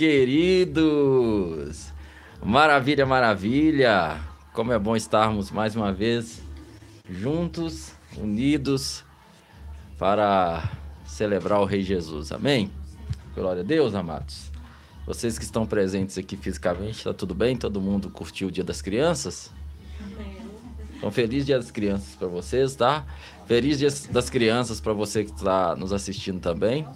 queridos! Maravilha, maravilha! Como é bom estarmos mais uma vez juntos, unidos, para celebrar o Rei Jesus. Amém? Glória a Deus, amados. Vocês que estão presentes aqui fisicamente, está tudo bem? Todo mundo curtiu o Dia das Crianças? Então, feliz Dia das Crianças para vocês, tá? Feliz Dia das Crianças para você que está nos assistindo também.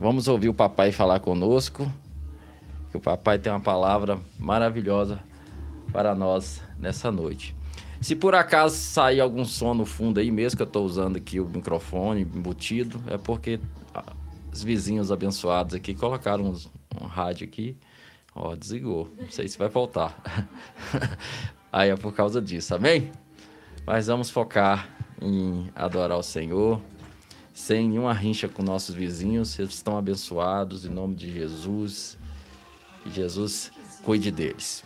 Vamos ouvir o papai falar conosco. Que o papai tem uma palavra maravilhosa para nós nessa noite. Se por acaso sair algum som no fundo aí, mesmo que eu estou usando aqui o microfone embutido, é porque os vizinhos abençoados aqui colocaram um, um rádio aqui. Ó, desligou. Não sei se vai voltar. aí é por causa disso, amém? Mas vamos focar em adorar o Senhor sem nenhuma rincha com nossos vizinhos. Eles estão abençoados em nome de Jesus. Que Jesus cuide deles.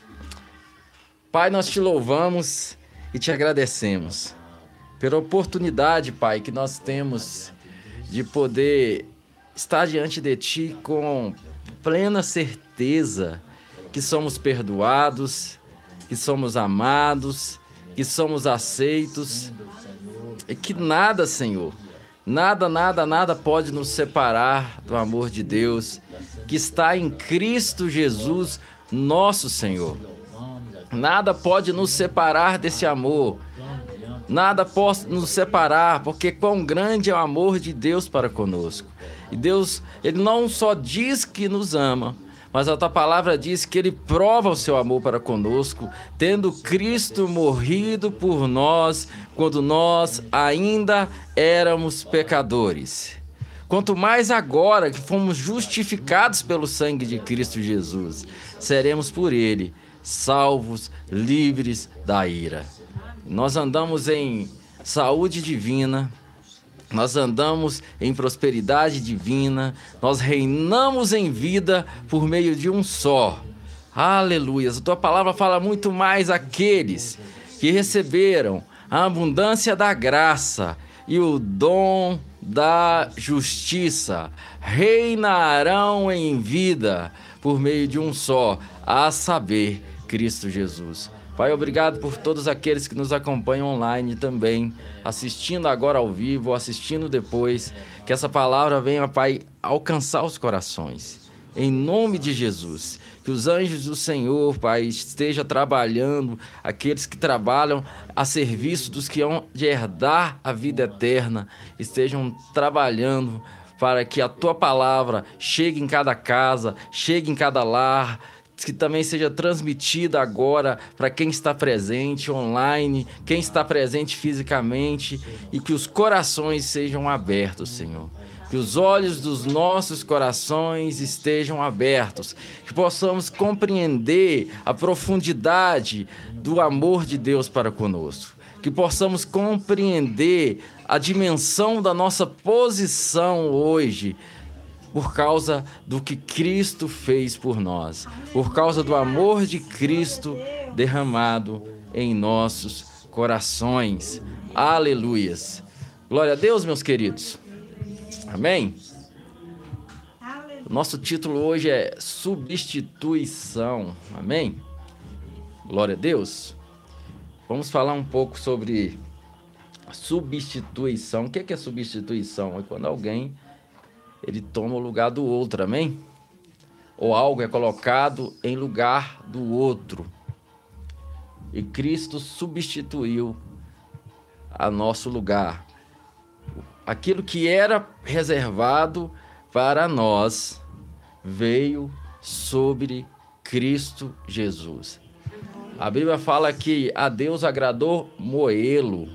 Pai, nós te louvamos e te agradecemos pela oportunidade, Pai, que nós temos de poder estar diante de Ti com plena certeza que somos perdoados, que somos amados, que somos aceitos e que nada, Senhor, Nada, nada, nada pode nos separar do amor de Deus que está em Cristo Jesus, nosso Senhor. Nada pode nos separar desse amor. Nada pode nos separar, porque quão grande é o amor de Deus para conosco. E Deus, ele não só diz que nos ama, mas a tua palavra diz que ele prova o seu amor para conosco, tendo Cristo morrido por nós quando nós ainda éramos pecadores. Quanto mais agora que fomos justificados pelo sangue de Cristo Jesus, seremos por ele salvos, livres da ira. Nós andamos em saúde divina, nós andamos em prosperidade divina, nós reinamos em vida por meio de um só. Aleluia. A tua palavra fala muito mais aqueles que receberam a abundância da graça e o dom da justiça. Reinarão em vida por meio de um só, a saber, Cristo Jesus. Pai, obrigado por todos aqueles que nos acompanham online também, assistindo agora ao vivo, assistindo depois. Que essa palavra venha, Pai, alcançar os corações. Em nome de Jesus. Que os anjos do Senhor, Pai, estejam trabalhando, aqueles que trabalham a serviço dos que hão de herdar a vida eterna, estejam trabalhando para que a tua palavra chegue em cada casa, chegue em cada lar, que também seja transmitida agora para quem está presente online, quem está presente fisicamente e que os corações sejam abertos, Senhor. Que os olhos dos nossos corações estejam abertos, que possamos compreender a profundidade do amor de Deus para conosco, que possamos compreender a dimensão da nossa posição hoje por causa do que Cristo fez por nós, por causa do amor de Cristo derramado em nossos corações. Aleluias. Glória a Deus, meus queridos. Amém. Nosso título hoje é Substituição. Amém. Glória a Deus. Vamos falar um pouco sobre substituição. O que é, substituição? É quando alguém ele toma o lugar do outro, amém? Ou algo é colocado em lugar do outro. E Cristo substituiu a nosso lugar. Aquilo que era reservado para nós veio sobre Cristo Jesus. A Bíblia fala que a Deus agradou moê-lo.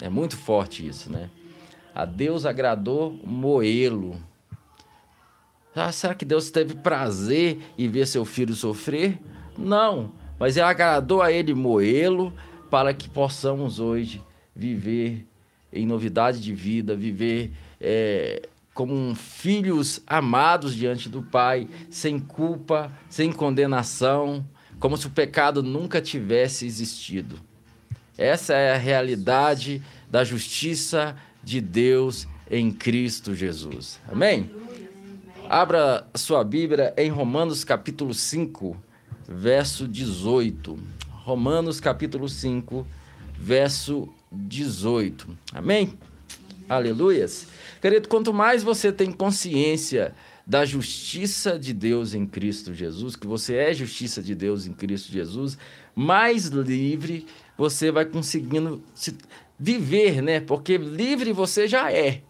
É muito forte isso, né? A Deus agradou moê-lo. Ah, será que Deus teve prazer em ver seu filho sofrer? Não, mas ele agradou a ele moê-lo para que possamos hoje viver em novidade de vida, viver é, como filhos amados diante do Pai, sem culpa, sem condenação, como se o pecado nunca tivesse existido. Essa é a realidade da justiça de Deus em Cristo Jesus. Amém? Abra sua Bíblia em Romanos capítulo 5, verso 18. Romanos capítulo 5, verso 18. Amém? Aleluias. Querido, quanto mais você tem consciência da justiça de Deus em Cristo Jesus, que você é justiça de Deus em Cristo Jesus, mais livre você vai conseguindo se viver, né? Porque livre você já é.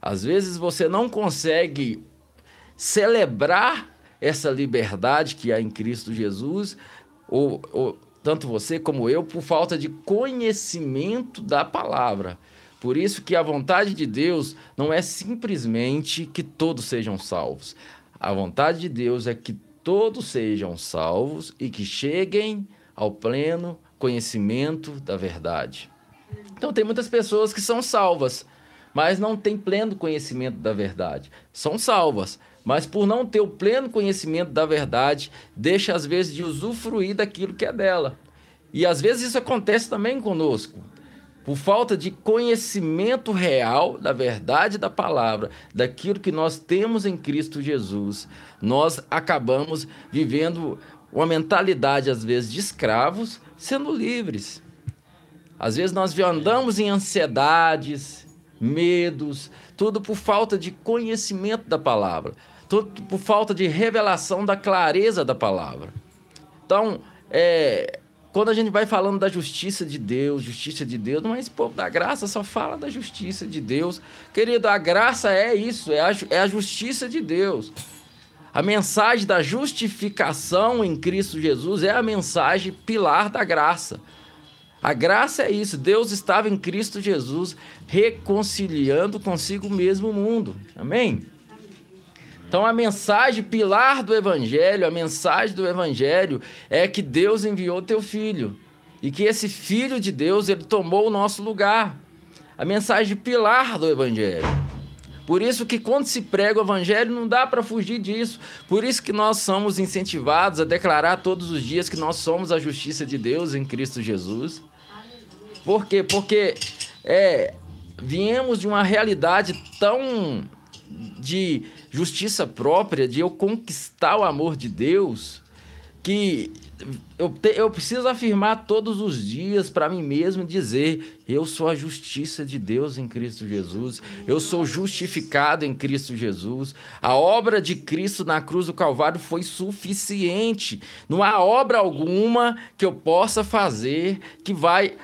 Às vezes você não consegue celebrar essa liberdade que há em Cristo Jesus, ou, ou tanto você como eu, por falta de conhecimento da palavra. Por isso que a vontade de Deus não é simplesmente que todos sejam salvos. A vontade de Deus é que todos sejam salvos e que cheguem ao pleno conhecimento da verdade. Então tem muitas pessoas que são salvas, mas não têm pleno conhecimento da verdade. São salvas, mas por não ter o pleno conhecimento da verdade, deixa às vezes de usufruir daquilo que é dela. E às vezes isso acontece também conosco. Por falta de conhecimento real da verdade da palavra, daquilo que nós temos em Cristo Jesus, nós acabamos vivendo uma mentalidade, às vezes, de escravos, sendo livres. Às vezes nós andamos em ansiedades, medos, tudo por falta de conhecimento da palavra tudo por falta de revelação da clareza da palavra. Então, é, quando a gente vai falando da justiça de Deus, justiça de Deus, mas esse povo da graça só fala da justiça de Deus. Querido, a graça é isso, é a, é a justiça de Deus. A mensagem da justificação em Cristo Jesus é a mensagem pilar da graça. A graça é isso, Deus estava em Cristo Jesus reconciliando consigo mesmo o mundo. Amém? Então a mensagem pilar do evangelho, a mensagem do evangelho é que Deus enviou teu filho e que esse filho de Deus ele tomou o nosso lugar. A mensagem pilar do evangelho. Por isso que quando se prega o evangelho não dá para fugir disso. Por isso que nós somos incentivados a declarar todos os dias que nós somos a justiça de Deus em Cristo Jesus. Por quê? Porque é, viemos de uma realidade tão de justiça própria, de eu conquistar o amor de Deus, que eu, te, eu preciso afirmar todos os dias para mim mesmo dizer: eu sou a justiça de Deus em Cristo Jesus, eu sou justificado em Cristo Jesus. A obra de Cristo na cruz do Calvário foi suficiente. Não há obra alguma que eu possa fazer que vai,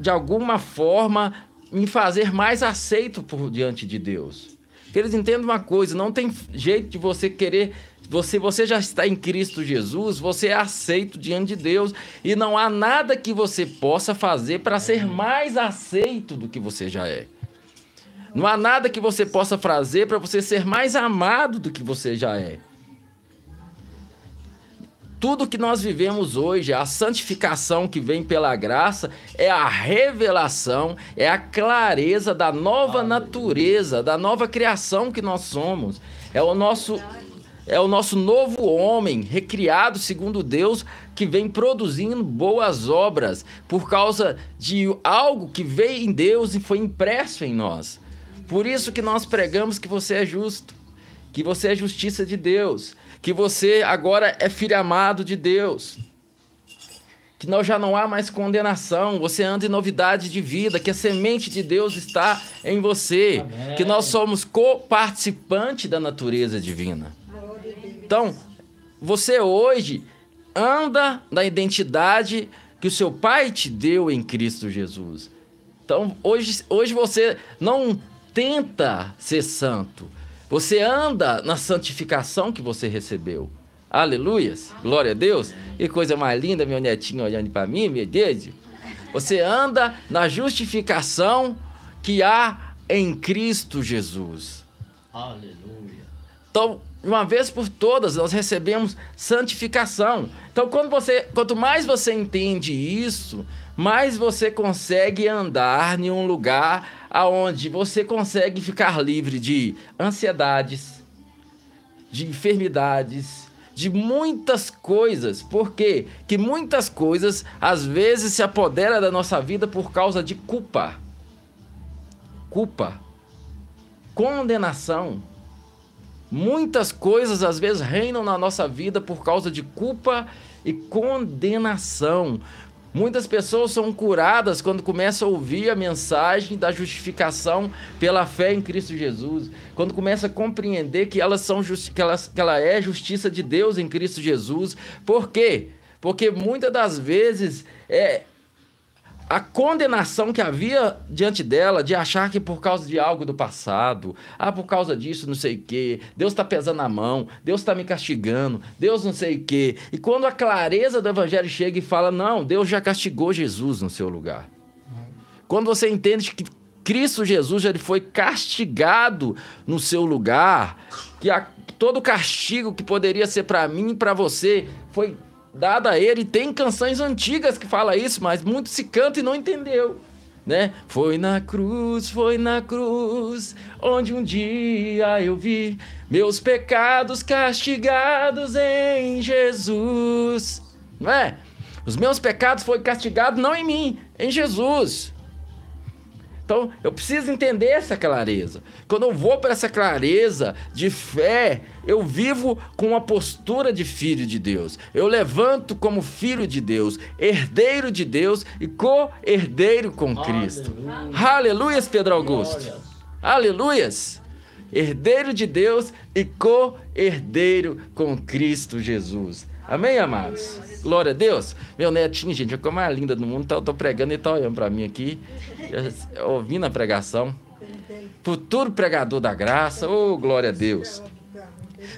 de alguma forma, me fazer mais aceito por diante de Deus. Que eles entendam uma coisa, não tem jeito de você querer você, você já está em Cristo Jesus, você é aceito diante de Deus e não há nada que você possa fazer para ser mais aceito do que você já é. Não há nada que você possa fazer para você ser mais amado do que você já é tudo que nós vivemos hoje, a santificação que vem pela graça, é a revelação, é a clareza da nova natureza, da nova criação que nós somos. É o nosso é o nosso novo homem, recriado segundo Deus, que vem produzindo boas obras por causa de algo que veio em Deus e foi impresso em nós. Por isso que nós pregamos que você é justo, que você é justiça de Deus, que você agora é filho amado de Deus, que nós já não há mais condenação, você anda em novidade de vida, que a semente de Deus está em você, Amém. que nós somos co-participante da natureza divina. Então, você hoje anda na identidade que o seu Pai te deu em Cristo Jesus. Então, hoje, hoje você não tenta ser santo, você anda na santificação que você recebeu. Aleluias. Glória a Deus. Que coisa mais linda, meu netinho olhando para mim, meu Deus. Você anda na justificação que há em Cristo Jesus. Aleluia. Então, uma vez por todas, nós recebemos santificação. Então, quando você, quanto mais você entende isso, mais você consegue andar em um lugar aonde você consegue ficar livre de ansiedades, de enfermidades, de muitas coisas. Por quê? Que muitas coisas às vezes se apodera da nossa vida por causa de culpa. Culpa. Condenação. Muitas coisas às vezes reinam na nossa vida por causa de culpa e condenação. Muitas pessoas são curadas quando começam a ouvir a mensagem da justificação pela fé em Cristo Jesus, quando começam a compreender que elas são que, elas, que ela é justiça de Deus em Cristo Jesus. Por quê? Porque muitas das vezes é, a condenação que havia diante dela de achar que por causa de algo do passado, ah, por causa disso, não sei o quê, Deus está pesando a mão, Deus está me castigando, Deus não sei o quê. E quando a clareza do evangelho chega e fala, não, Deus já castigou Jesus no seu lugar. Quando você entende que Cristo Jesus já foi castigado no seu lugar, que a, todo castigo que poderia ser para mim e para você foi dada a ele. Tem canções antigas que fala isso, mas muito se canta e não entendeu. Né? Foi na cruz, foi na cruz, onde um dia eu vi meus pecados castigados em Jesus. Não é? Os meus pecados foram castigados não em mim, em Jesus. Então, eu preciso entender essa clareza. Quando eu vou para essa clareza de fé, eu vivo com uma postura de filho de Deus. Eu levanto como filho de Deus, herdeiro de Deus e co-herdeiro com Cristo. Aleluia. Aleluias, Pedro Augusto. Glória. Aleluias. Herdeiro de Deus e co-herdeiro com Cristo Jesus. Amém, amados? Glória a Deus. Meu netinho, gente, é a coisa mais linda do mundo. Tá, eu tô pregando e tá olhando para mim aqui, ouvindo a pregação. Futuro pregador da graça. Oh, glória a Deus.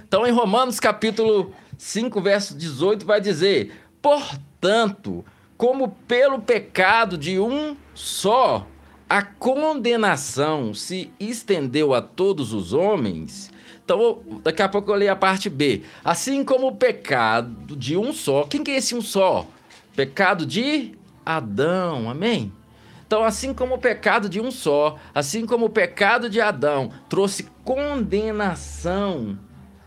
Então, em Romanos capítulo 5, verso 18, vai dizer: Portanto, como pelo pecado de um só a condenação se estendeu a todos os homens, então, daqui a pouco eu leio a parte B. Assim como o pecado de um só. Quem que é esse um só? Pecado de Adão. Amém? Então, assim como o pecado de um só, assim como o pecado de Adão trouxe condenação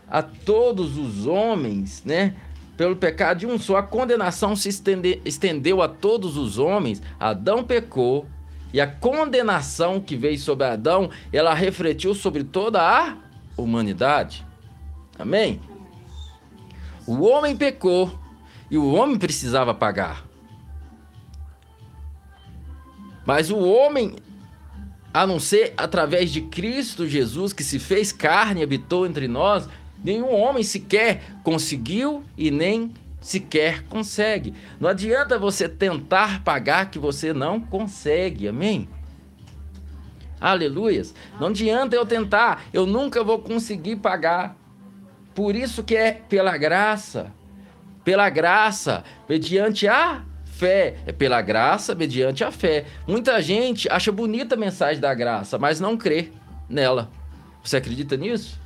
a todos os homens, né? Pelo pecado de um só, a condenação se estende, estendeu a todos os homens. Adão pecou e a condenação que veio sobre Adão, ela refletiu sobre toda a humanidade. Amém? O homem pecou e o homem precisava pagar. Mas o homem, a não ser através de Cristo Jesus, que se fez carne e habitou entre nós, nenhum homem sequer conseguiu e nem sequer consegue. Não adianta você tentar pagar que você não consegue. Amém? Aleluias. Não adianta eu tentar, eu nunca vou conseguir pagar. Por isso que é pela graça. Pela graça, mediante a fé. É pela graça, mediante a fé. Muita gente acha bonita a mensagem da graça, mas não crê nela. Você acredita nisso?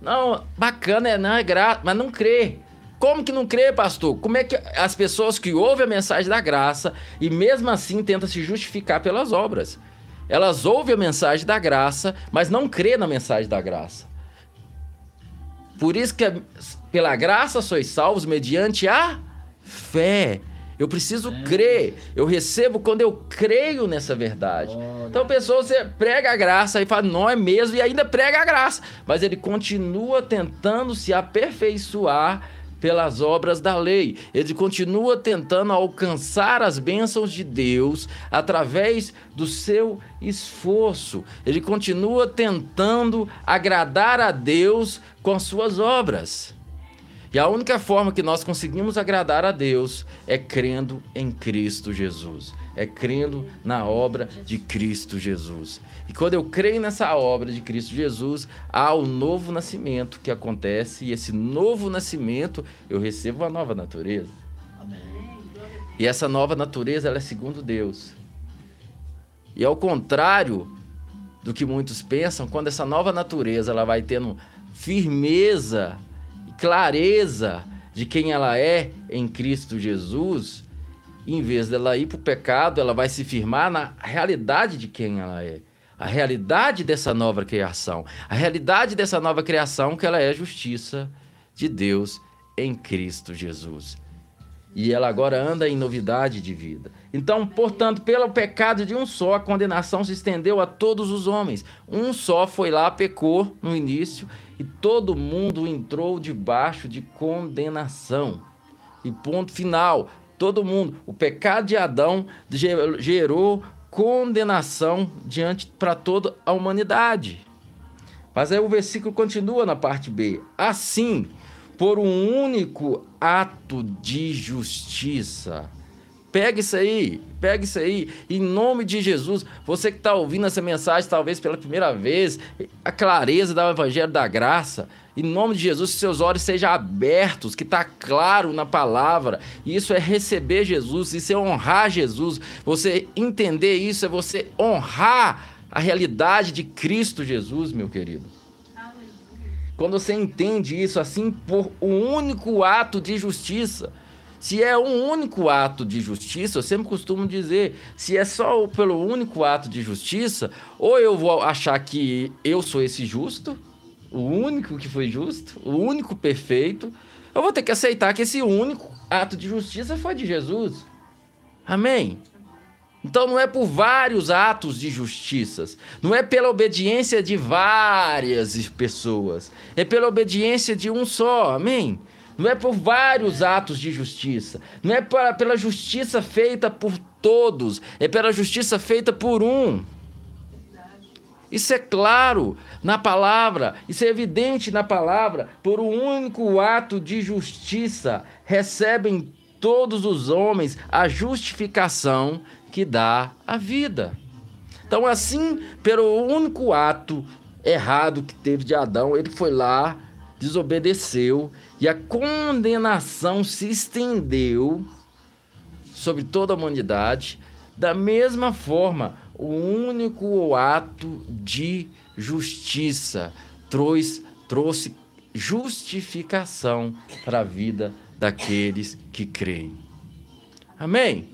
Não, bacana, é, não é graça, mas não crê. Como que não crê, pastor? Como é que as pessoas que ouvem a mensagem da graça e mesmo assim tentam se justificar pelas obras? Elas ouvem a mensagem da graça, mas não crê na mensagem da graça. Por isso que pela graça sois salvos mediante a fé. Eu preciso é. crer. Eu recebo quando eu creio nessa verdade. Olha. Então, a pessoa você prega a graça e fala, não é mesmo, e ainda prega a graça. Mas ele continua tentando se aperfeiçoar pelas obras da lei. Ele continua tentando alcançar as bênçãos de Deus através do seu esforço. Ele continua tentando agradar a Deus com as suas obras. E a única forma que nós conseguimos agradar a Deus é crendo em Cristo Jesus. É crendo na obra de Cristo Jesus. E quando eu creio nessa obra de Cristo Jesus, há o novo nascimento que acontece, e esse novo nascimento eu recebo uma nova natureza. Amém. E essa nova natureza ela é segundo Deus. E ao contrário do que muitos pensam, quando essa nova natureza ela vai tendo firmeza e clareza de quem ela é em Cristo Jesus, em vez dela ir para o pecado, ela vai se firmar na realidade de quem ela é a realidade dessa nova criação. A realidade dessa nova criação que ela é justiça de Deus em Cristo Jesus. E ela agora anda em novidade de vida. Então, portanto, pelo pecado de um só, a condenação se estendeu a todos os homens. Um só foi lá, pecou no início, e todo mundo entrou debaixo de condenação. E ponto final. Todo mundo. O pecado de Adão gerou condenação diante para toda a humanidade. Mas aí o versículo continua na parte B. Assim, por um único ato de justiça. Pega isso aí, pega isso aí, em nome de Jesus. Você que está ouvindo essa mensagem, talvez pela primeira vez, a clareza do Evangelho da Graça. Em nome de Jesus, que seus olhos sejam abertos, que está claro na palavra. Isso é receber Jesus, isso é honrar Jesus. Você entender isso é você honrar a realidade de Cristo Jesus, meu querido. Quando você entende isso assim por um único ato de justiça. Se é um único ato de justiça, eu sempre costumo dizer, se é só pelo único ato de justiça, ou eu vou achar que eu sou esse justo, o único que foi justo, o único perfeito, eu vou ter que aceitar que esse único ato de justiça foi de Jesus. Amém? Então não é por vários atos de justiças, não é pela obediência de várias pessoas, é pela obediência de um só. Amém? Não é por vários atos de justiça, não é pela justiça feita por todos, é pela justiça feita por um. Isso é claro na palavra, isso é evidente na palavra. Por um único ato de justiça recebem todos os homens a justificação que dá a vida. Então, assim, pelo único ato errado que teve de Adão, ele foi lá, desobedeceu e a condenação se estendeu sobre toda a humanidade. Da mesma forma, o único ato de justiça trouxe, trouxe justificação para a vida daqueles que creem. Amém?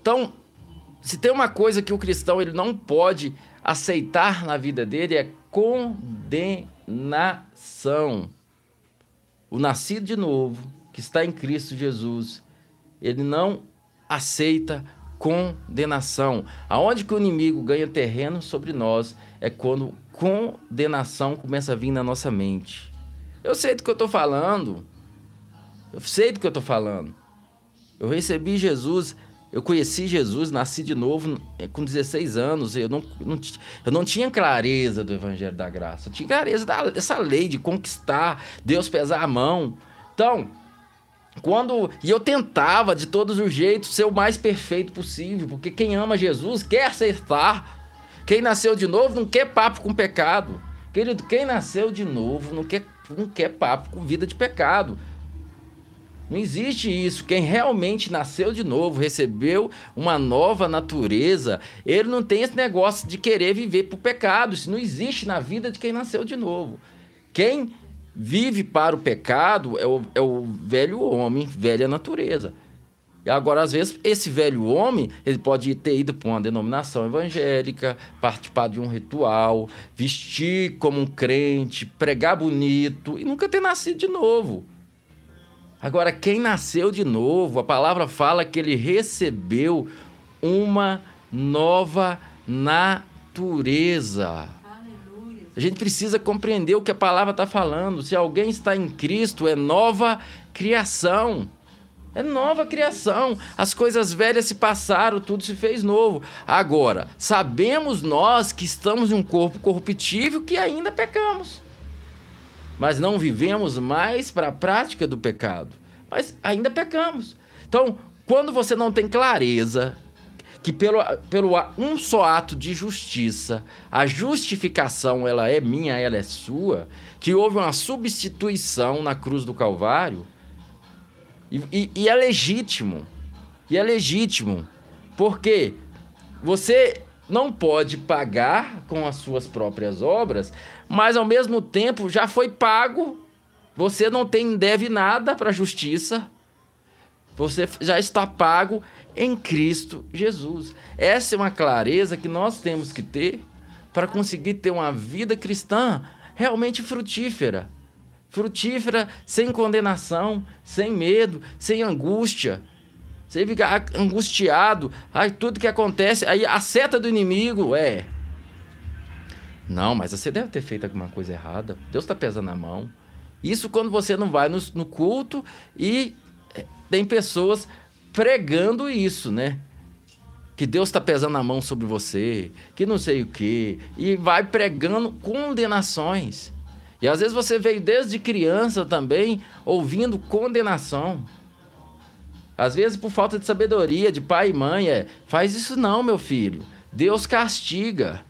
Então, se tem uma coisa que o cristão ele não pode aceitar na vida dele é condenação. O nascido de novo, que está em Cristo Jesus, ele não aceita condenação. Aonde que o inimigo ganha terreno sobre nós é quando condenação começa a vir na nossa mente. Eu sei do que eu estou falando. Eu sei do que eu estou falando. Eu recebi Jesus, eu conheci Jesus, nasci de novo é, com 16 anos. Eu não, não, eu não tinha clareza do Evangelho da Graça. Eu tinha clareza dessa lei de conquistar, Deus pesar a mão. Então, quando e eu tentava de todos os jeitos ser o mais perfeito possível, porque quem ama Jesus quer acertar. Quem nasceu de novo não quer papo com pecado. Querido, quem nasceu de novo não quer, não quer papo com vida de pecado. Não existe isso. Quem realmente nasceu de novo, recebeu uma nova natureza, ele não tem esse negócio de querer viver por pecado. Isso não existe na vida de quem nasceu de novo. Quem vive para o pecado é o, é o velho homem, velha natureza. Agora, às vezes, esse velho homem, ele pode ter ido para uma denominação evangélica, participar de um ritual, vestir como um crente, pregar bonito e nunca ter nascido de novo. Agora, quem nasceu de novo, a palavra fala que ele recebeu uma nova natureza. A gente precisa compreender o que a palavra está falando. Se alguém está em Cristo, é nova criação. É nova criação. As coisas velhas se passaram, tudo se fez novo. Agora, sabemos nós que estamos em um corpo corruptível que ainda pecamos. Mas não vivemos mais para a prática do pecado. Mas ainda pecamos. Então, quando você não tem clareza que pelo, pelo um só ato de justiça, a justificação ela é minha, ela é sua, que houve uma substituição na cruz do Calvário, e, e, e é legítimo, e é legítimo, porque você não pode pagar com as suas próprias obras, mas ao mesmo tempo já foi pago, você não tem deve nada para a justiça, você já está pago em Cristo Jesus. Essa é uma clareza que nós temos que ter para conseguir ter uma vida cristã realmente frutífera. frutífera, sem condenação, sem medo, sem angústia. Você fica angustiado, aí tudo que acontece, aí a seta do inimigo é. Não, mas você deve ter feito alguma coisa errada. Deus está pesando a mão. Isso quando você não vai no, no culto e é, tem pessoas pregando isso, né? Que Deus está pesando a mão sobre você, que não sei o quê, e vai pregando condenações. E às vezes você veio desde criança também ouvindo condenação. Às vezes por falta de sabedoria de pai e mãe, é, faz isso não, meu filho. Deus castiga.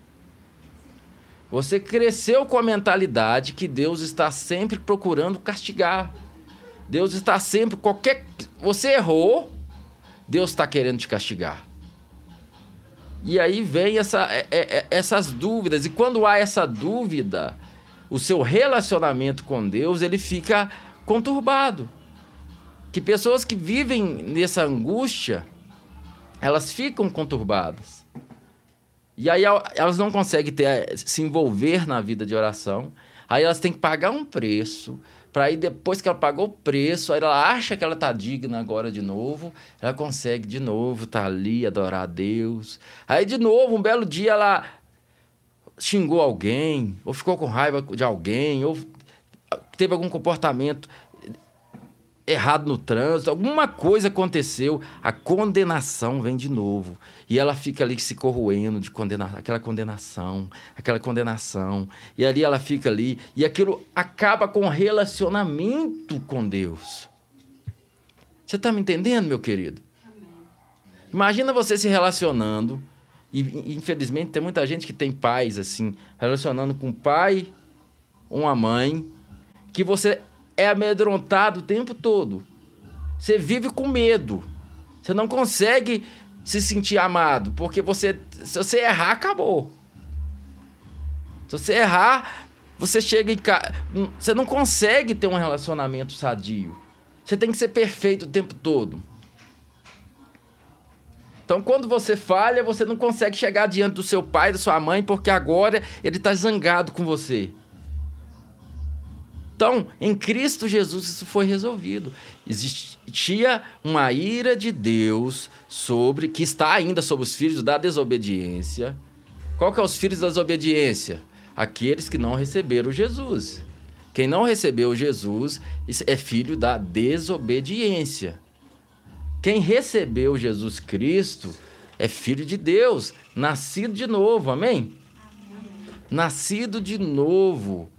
Você cresceu com a mentalidade que Deus está sempre procurando castigar. Deus está sempre qualquer você errou, Deus está querendo te castigar. E aí vem essa, é, é, é, essas dúvidas. E quando há essa dúvida, o seu relacionamento com Deus ele fica conturbado. Que pessoas que vivem nessa angústia, elas ficam conturbadas. E aí elas não conseguem ter, se envolver na vida de oração. Aí elas têm que pagar um preço. Para aí depois que ela pagou o preço, aí ela acha que ela está digna agora de novo, ela consegue de novo tá ali, adorar a Deus. Aí de novo, um belo dia ela xingou alguém, ou ficou com raiva de alguém, ou teve algum comportamento errado no trânsito, alguma coisa aconteceu, a condenação vem de novo. E ela fica ali se corroendo de condenar, aquela condenação, aquela condenação. E ali ela fica ali, e aquilo acaba com o relacionamento com Deus. Você está me entendendo, meu querido? Imagina você se relacionando, e infelizmente tem muita gente que tem pais assim, relacionando com o pai, uma mãe, que você é amedrontado o tempo todo. Você vive com medo. Você não consegue se sentir amado, porque você, se você errar, acabou. Se você errar, você chega em casa, você não consegue ter um relacionamento sadio. Você tem que ser perfeito o tempo todo. Então, quando você falha, você não consegue chegar diante do seu pai, da sua mãe, porque agora ele está zangado com você. Então, em Cristo Jesus isso foi resolvido. Existia uma ira de Deus sobre que está ainda sobre os filhos da desobediência. Qual que é os filhos da desobediência? Aqueles que não receberam Jesus. Quem não recebeu Jesus é filho da desobediência. Quem recebeu Jesus Cristo é filho de Deus, nascido de novo, amém? amém. Nascido de novo.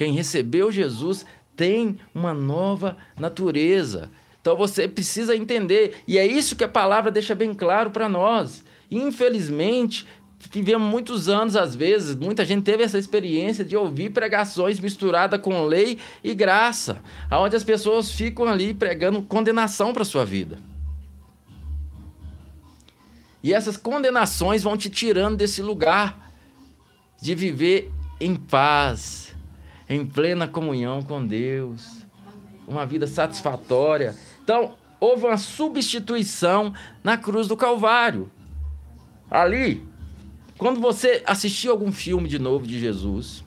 Quem recebeu Jesus tem uma nova natureza. Então você precisa entender, e é isso que a palavra deixa bem claro para nós. Infelizmente, vivemos muitos anos, às vezes, muita gente teve essa experiência de ouvir pregações misturadas com lei e graça, onde as pessoas ficam ali pregando condenação para sua vida. E essas condenações vão te tirando desse lugar de viver em paz, em plena comunhão com Deus, uma vida satisfatória. Então, houve uma substituição na cruz do Calvário. Ali, quando você assistir algum filme de novo de Jesus,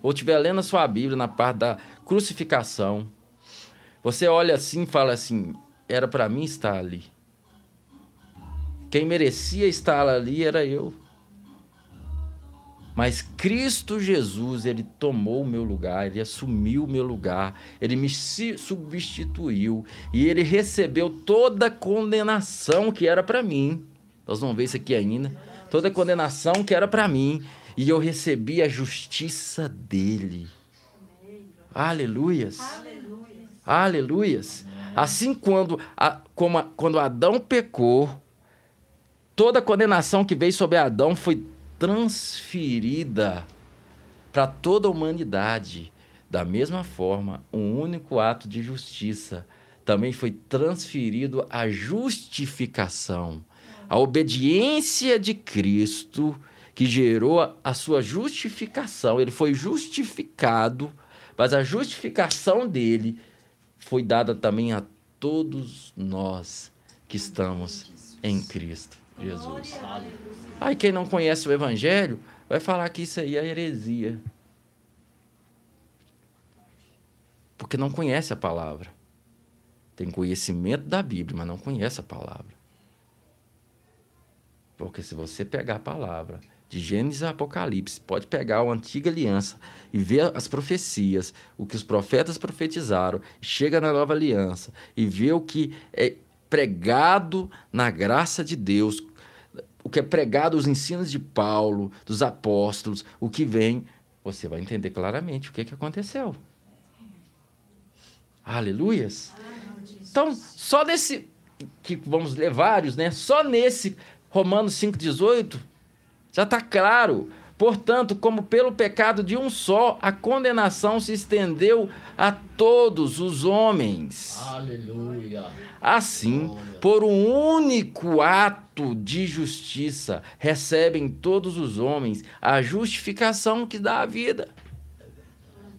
ou estiver lendo a sua Bíblia na parte da crucificação, você olha assim e fala assim: era para mim estar ali. Quem merecia estar ali era eu. Mas Cristo Jesus, ele tomou o meu lugar, ele assumiu o meu lugar, ele me substituiu e ele recebeu toda a condenação que era para mim. Nós vamos ver isso aqui ainda. Toda a condenação que era para mim e eu recebi a justiça dele. Aleluias. Aleluias. Aleluias. Assim quando, a, como a, quando Adão pecou, toda a condenação que veio sobre Adão foi transferida para toda a humanidade. Da mesma forma, um único ato de justiça também foi transferido à justificação, a obediência de Cristo que gerou a sua justificação. Ele foi justificado, mas a justificação dele foi dada também a todos nós que estamos em Cristo Jesus. Aí quem não conhece o Evangelho vai falar que isso aí é heresia. porque não conhece a palavra. Tem conhecimento da Bíblia, mas não conhece a palavra. Porque se você pegar a palavra de Gênesis a Apocalipse, pode pegar a antiga aliança e ver as profecias, o que os profetas profetizaram, chega na nova aliança e ver o que é pregado na graça de Deus, o que é pregado os ensinos de Paulo, dos apóstolos, o que vem, você vai entender claramente o que, que aconteceu. Aleluias. Então, só nesse que vamos ler vários, né? Só nesse Romanos 5:18 já está claro. Portanto, como pelo pecado de um só, a condenação se estendeu a todos os homens. Aleluia. Assim, por um único ato de justiça, recebem todos os homens a justificação que dá a vida.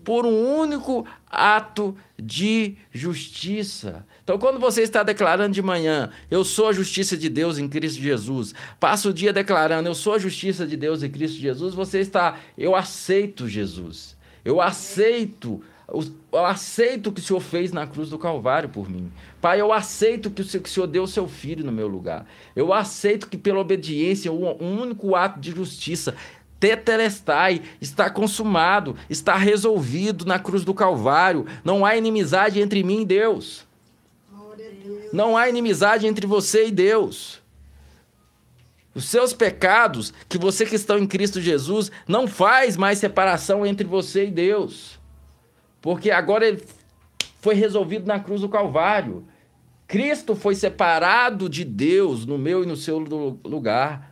Por um único ato de justiça. Então, quando você está declarando de manhã, eu sou a justiça de Deus em Cristo Jesus, passa o dia declarando, eu sou a justiça de Deus em Cristo Jesus, você está, eu aceito Jesus. Eu aceito, eu aceito o que o Senhor fez na cruz do Calvário por mim. Pai, eu aceito que o Senhor deu o seu filho no meu lugar. Eu aceito que pela obediência, um único ato de justiça, Tetelestai, está consumado, está resolvido na cruz do Calvário. Não há inimizade entre mim e Deus. Não há inimizade entre você e Deus. Os seus pecados, que você que está em Cristo Jesus, não faz mais separação entre você e Deus. Porque agora ele foi resolvido na cruz do Calvário. Cristo foi separado de Deus no meu e no seu lugar.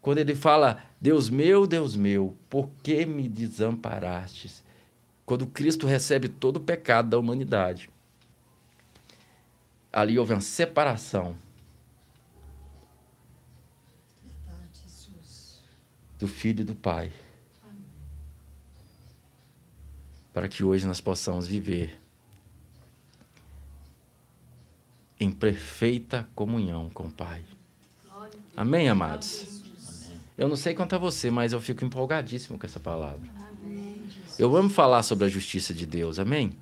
Quando ele fala, Deus meu, Deus meu, por que me desamparastes? Quando Cristo recebe todo o pecado da humanidade ali houve uma separação do filho e do pai. Para que hoje nós possamos viver em perfeita comunhão com o Pai. Amém, amados? Eu não sei quanto a você, mas eu fico empolgadíssimo com essa palavra. Eu amo falar sobre a justiça de Deus, amém?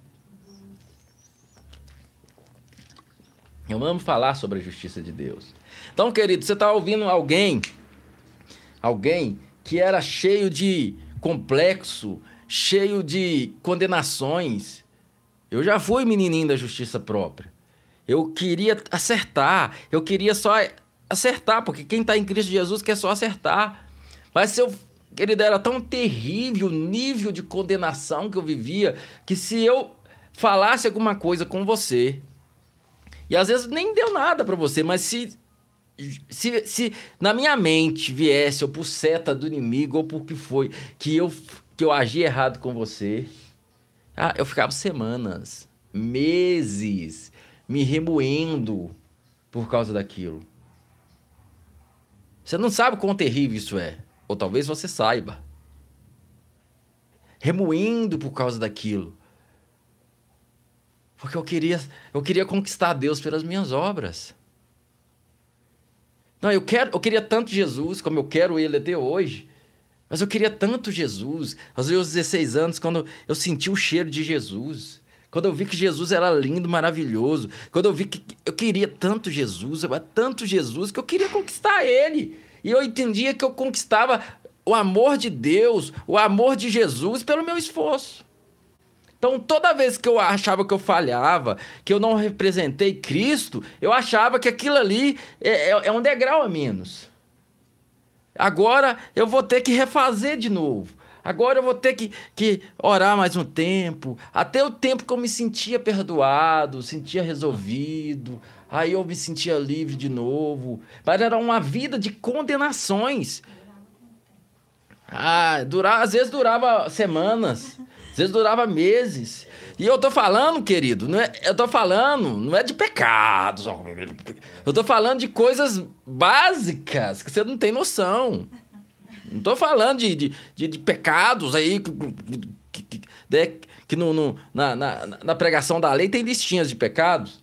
Eu amo falar sobre a justiça de Deus. Então, querido, você está ouvindo alguém, alguém que era cheio de complexo, cheio de condenações. Eu já fui menininho da justiça própria. Eu queria acertar, eu queria só acertar, porque quem está em Cristo Jesus quer só acertar. Mas se eu, querido, era tão terrível o nível de condenação que eu vivia, que se eu falasse alguma coisa com você, e às vezes nem deu nada para você, mas se, se, se na minha mente viesse, ou por seta do inimigo, ou por que foi, que eu, que eu agi errado com você, ah, eu ficava semanas, meses, me remoendo por causa daquilo. Você não sabe quão terrível isso é. Ou talvez você saiba. Remoendo por causa daquilo. Porque eu queria, eu queria conquistar Deus pelas minhas obras. Não, eu, quero, eu queria tanto Jesus, como eu quero ele até hoje. Mas eu queria tanto Jesus. Aos meus 16 anos, quando eu senti o cheiro de Jesus. Quando eu vi que Jesus era lindo, maravilhoso. Quando eu vi que eu queria tanto Jesus, eu tanto Jesus, que eu queria conquistar ele. E eu entendia que eu conquistava o amor de Deus, o amor de Jesus pelo meu esforço. Então, toda vez que eu achava que eu falhava, que eu não representei Cristo, eu achava que aquilo ali é, é, é um degrau a menos. Agora eu vou ter que refazer de novo. Agora eu vou ter que, que orar mais um tempo, até o tempo que eu me sentia perdoado, sentia resolvido, aí eu me sentia livre de novo. Mas era uma vida de condenações. Ah, durar, às vezes durava semanas. Às vezes durava meses. E eu tô falando, querido, não é, eu tô falando, não é de pecados. Eu tô falando de coisas básicas que você não tem noção. Não tô falando de, de, de, de pecados aí que, que, né, que no, no na, na, na, pregação da lei tem listinhas de pecados.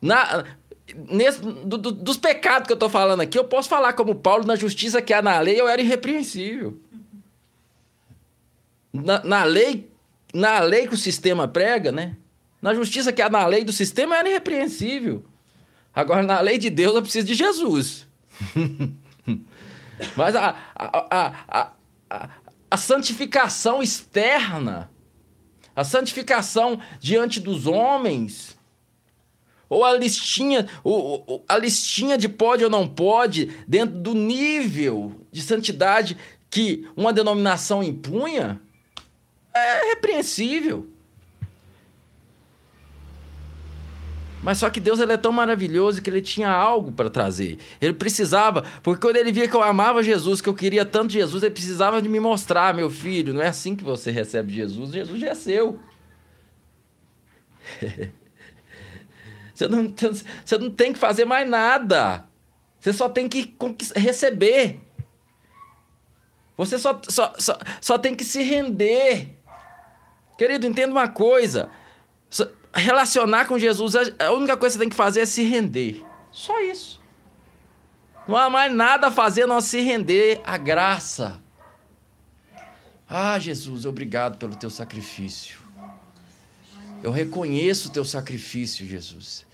Na, nesse, do, do, dos pecados que eu tô falando aqui, eu posso falar como Paulo, na justiça que há na lei, eu era irrepreensível. Na, na lei na lei que o sistema prega, né? Na justiça que há na lei do sistema era irrepreensível. Agora, na lei de Deus, eu preciso de Jesus. Mas a, a, a, a, santificação externa, a santificação diante dos homens, ou a listinha, ou, a listinha de pode ou não pode, dentro do nível de santidade que uma denominação impunha, é repreensível. Mas só que Deus ele é tão maravilhoso que ele tinha algo para trazer. Ele precisava, porque quando ele via que eu amava Jesus, que eu queria tanto Jesus, ele precisava de me mostrar, meu filho, não é assim que você recebe Jesus, Jesus já é seu. você, não, você não tem que fazer mais nada. Você só tem que receber. Você só, só, só, só tem que se render. Querido, entenda uma coisa relacionar com Jesus, a única coisa que você tem que fazer é se render. Só isso. Não há mais nada a fazer não se render à graça. Ah, Jesus, obrigado pelo teu sacrifício. Eu reconheço o teu sacrifício, Jesus.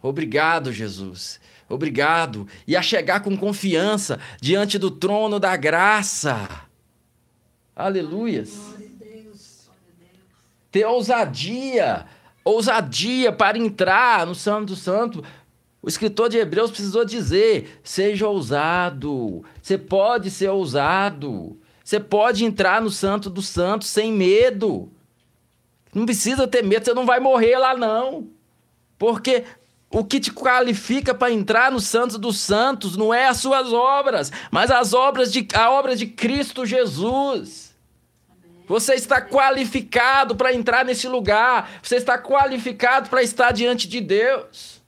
Obrigado, Jesus. Obrigado. E a chegar com confiança diante do trono da graça. Aleluias. Ter ousadia ousadia para entrar no Santo Santo. O escritor de Hebreus precisou dizer: seja ousado. Você pode ser ousado. Você pode entrar no Santo do Santo sem medo. Não precisa ter medo, você não vai morrer lá, não. Porque o que te qualifica para entrar no Santo dos Santos não é as suas obras, mas as obras de, a obra de Cristo Jesus. Você está qualificado para entrar nesse lugar. Você está qualificado para estar diante de Deus.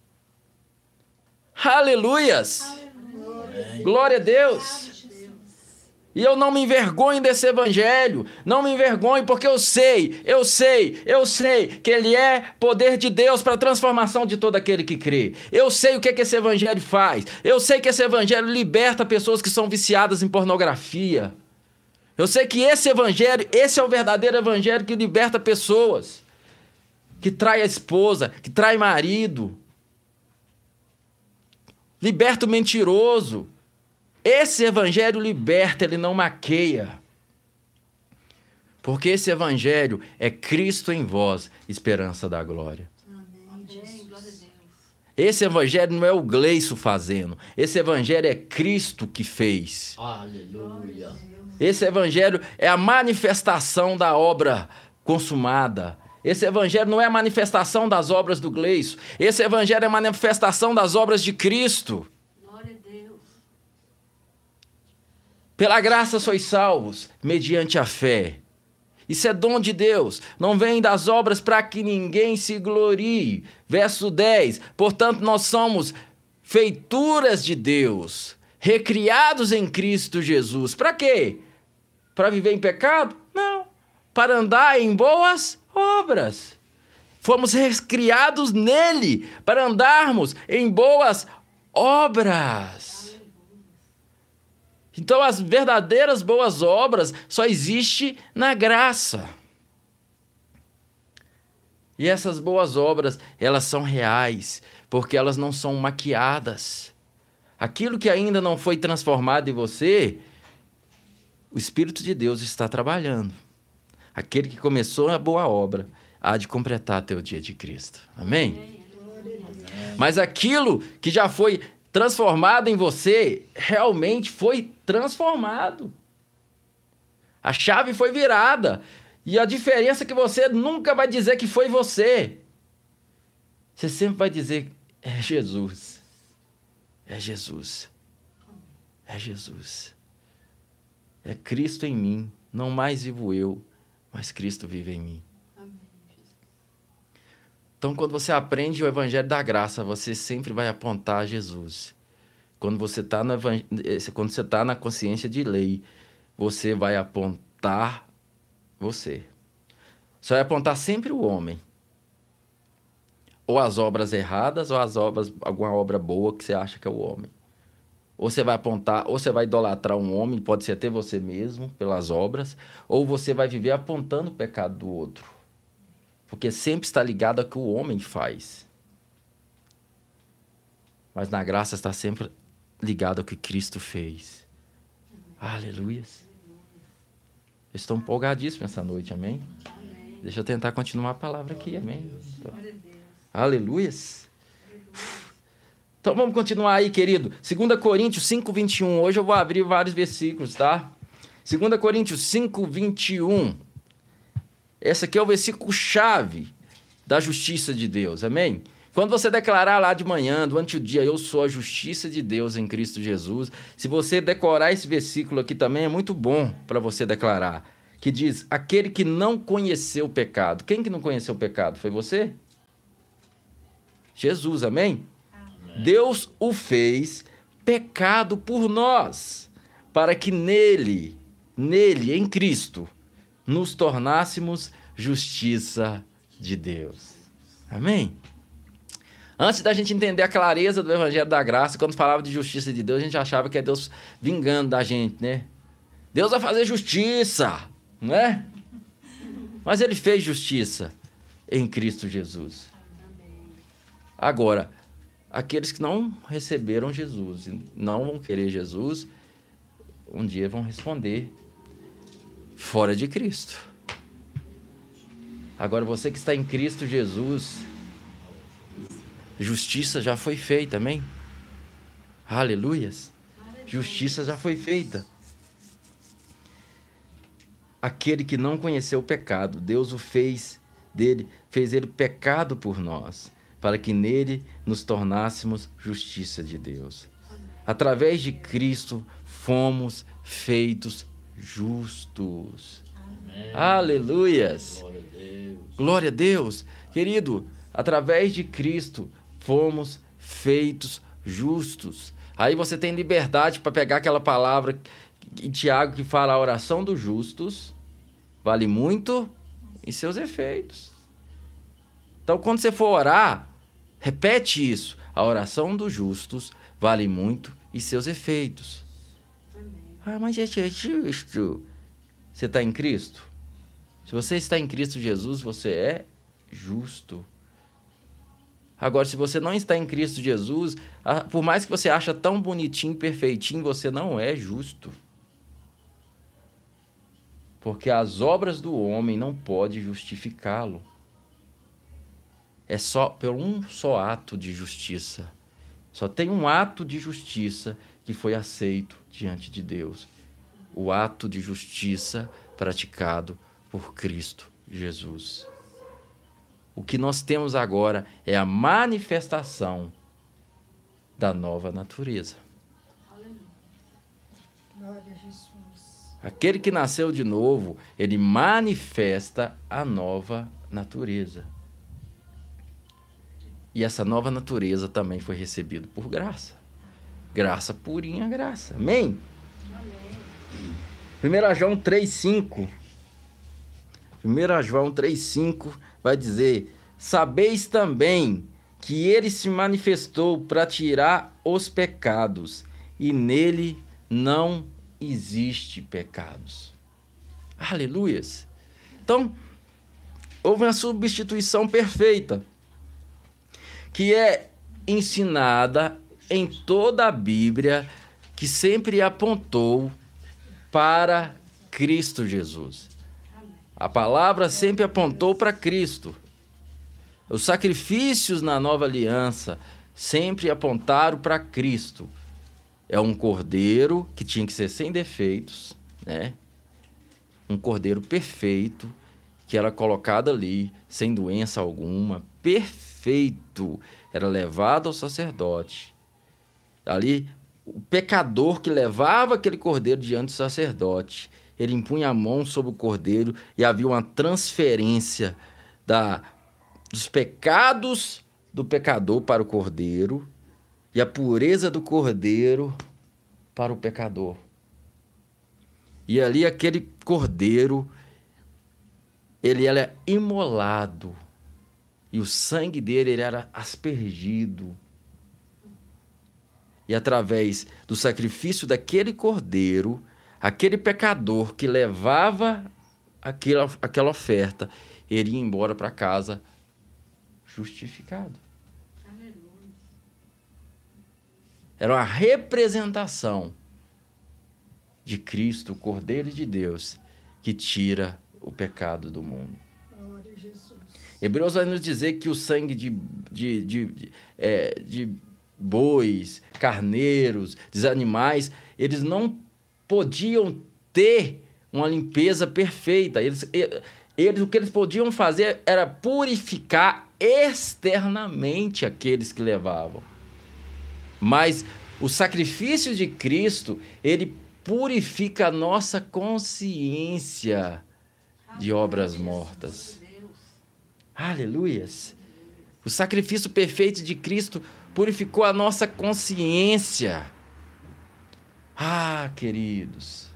Aleluias! Aleluia. Glória a Deus. E eu não me envergonho desse evangelho, não me envergonho porque eu sei, eu sei, eu sei que ele é poder de Deus para a transformação de todo aquele que crê. Eu sei o que, é que esse evangelho faz. Eu sei que esse evangelho liberta pessoas que são viciadas em pornografia. Eu sei que esse evangelho, esse é o verdadeiro evangelho que liberta pessoas, que trai a esposa, que trai marido, liberta o mentiroso. Esse evangelho liberta, ele não maqueia. Porque esse evangelho é Cristo em vós, esperança da glória. Esse evangelho não é o Gleiço fazendo. Esse evangelho é Cristo que fez. Aleluia. Esse evangelho é a manifestação da obra consumada. Esse evangelho não é a manifestação das obras do Gleiço. Esse evangelho é a manifestação das obras de Cristo. Glória a Deus. Pela graça sois salvos, mediante a fé. Isso é dom de Deus, não vem das obras para que ninguém se glorie. Verso 10: Portanto, nós somos feituras de Deus, recriados em Cristo Jesus. Para quê? Para viver em pecado? Não. Para andar em boas obras. Fomos recriados nele para andarmos em boas obras. Então, as verdadeiras boas obras só existem na graça. E essas boas obras, elas são reais, porque elas não são maquiadas. Aquilo que ainda não foi transformado em você, o Espírito de Deus está trabalhando. Aquele que começou a boa obra há de completar até o dia de Cristo. Amém? Mas aquilo que já foi transformado em você realmente foi transformado. A chave foi virada. E a diferença é que você nunca vai dizer que foi você. Você sempre vai dizer: é Jesus. É Jesus. É Jesus. É Cristo em mim, não mais vivo eu, mas Cristo vive em mim. Então, quando você aprende o Evangelho da Graça, você sempre vai apontar a Jesus. Quando você está quando você tá na consciência de lei, você vai apontar você. Você vai apontar sempre o homem. Ou as obras erradas, ou as obras, alguma obra boa que você acha que é o homem. Ou você vai apontar, ou você vai idolatrar um homem, pode ser até você mesmo, pelas obras, ou você vai viver apontando o pecado do outro. porque sempre está ligado ao que o homem faz. Mas na graça está sempre ligado ao que Cristo fez. Aleluia. Estou empolgadíssimo essa noite, amém? amém? Deixa eu tentar continuar a palavra aqui, amém? Aleluia. Então vamos continuar aí, querido. 2 Coríntios 5, 21. Hoje eu vou abrir vários versículos, tá? 2 Coríntios 5, 21. Esse aqui é o versículo chave da justiça de Deus, amém? Quando você declarar lá de manhã, durante o dia, eu sou a justiça de Deus em Cristo Jesus, se você decorar esse versículo aqui também, é muito bom para você declarar. Que diz: aquele que não conheceu o pecado. Quem que não conheceu o pecado? Foi você? Jesus, amém? amém? Deus o fez pecado por nós, para que nele, nele, em Cristo, nos tornássemos justiça de Deus. Amém? Antes da gente entender a clareza do Evangelho da Graça, quando falava de justiça de Deus, a gente achava que é Deus vingando da gente, né? Deus vai fazer justiça, não é? Mas ele fez justiça em Cristo Jesus. Agora, aqueles que não receberam Jesus, não vão querer Jesus, um dia vão responder fora de Cristo. Agora, você que está em Cristo Jesus, Justiça já foi feita, amém? Aleluias. Justiça já foi feita. Aquele que não conheceu o pecado, Deus o fez dele, fez ele pecado por nós, para que nele nos tornássemos justiça de Deus. Através de Cristo fomos feitos justos. Amém. Aleluias. Glória a Deus. Glória a Deus. Querido, através de Cristo fomos feitos justos. Aí você tem liberdade para pegar aquela palavra em Tiago que fala a oração dos justos vale muito em seus efeitos. Então, quando você for orar, repete isso. A oração dos justos vale muito em seus efeitos. Ah, mas é justo. Você está em Cristo? Se você está em Cristo Jesus, você é justo. Agora, se você não está em Cristo Jesus, por mais que você acha tão bonitinho, perfeitinho, você não é justo. Porque as obras do homem não podem justificá-lo. É só por um só ato de justiça. Só tem um ato de justiça que foi aceito diante de Deus. O ato de justiça praticado por Cristo Jesus. O que nós temos agora é a manifestação da nova natureza. Aquele que nasceu de novo, ele manifesta a nova natureza. E essa nova natureza também foi recebida por graça. Graça purinha, graça. Amém? Amém. 1 João 3,5. 1 João 3,5 vai dizer: Sabeis também que ele se manifestou para tirar os pecados, e nele não existe pecados. Aleluias. Então, houve uma substituição perfeita, que é ensinada em toda a Bíblia, que sempre apontou para Cristo Jesus. A palavra sempre apontou para Cristo. Os sacrifícios na nova aliança sempre apontaram para Cristo. É um cordeiro que tinha que ser sem defeitos, né? Um cordeiro perfeito que era colocado ali sem doença alguma, perfeito, era levado ao sacerdote. Ali o pecador que levava aquele cordeiro diante do sacerdote ele impunha a mão sobre o cordeiro e havia uma transferência da, dos pecados do pecador para o cordeiro e a pureza do cordeiro para o pecador. E ali aquele cordeiro, ele era imolado e o sangue dele ele era aspergido. E através do sacrifício daquele cordeiro, aquele pecador que levava aquela, aquela oferta, ele ia embora para casa justificado. Era uma representação de Cristo, o Cordeiro de Deus, que tira o pecado do mundo. Hebreus vai nos dizer que o sangue de, de, de, de, é, de bois, carneiros, dos animais, eles não podiam ter uma limpeza perfeita. Eles, eles, o que eles podiam fazer era purificar externamente aqueles que levavam. Mas o sacrifício de Cristo, ele purifica a nossa consciência de obras mortas. Aleluias. O sacrifício perfeito de Cristo purificou a nossa consciência. Ah, queridos.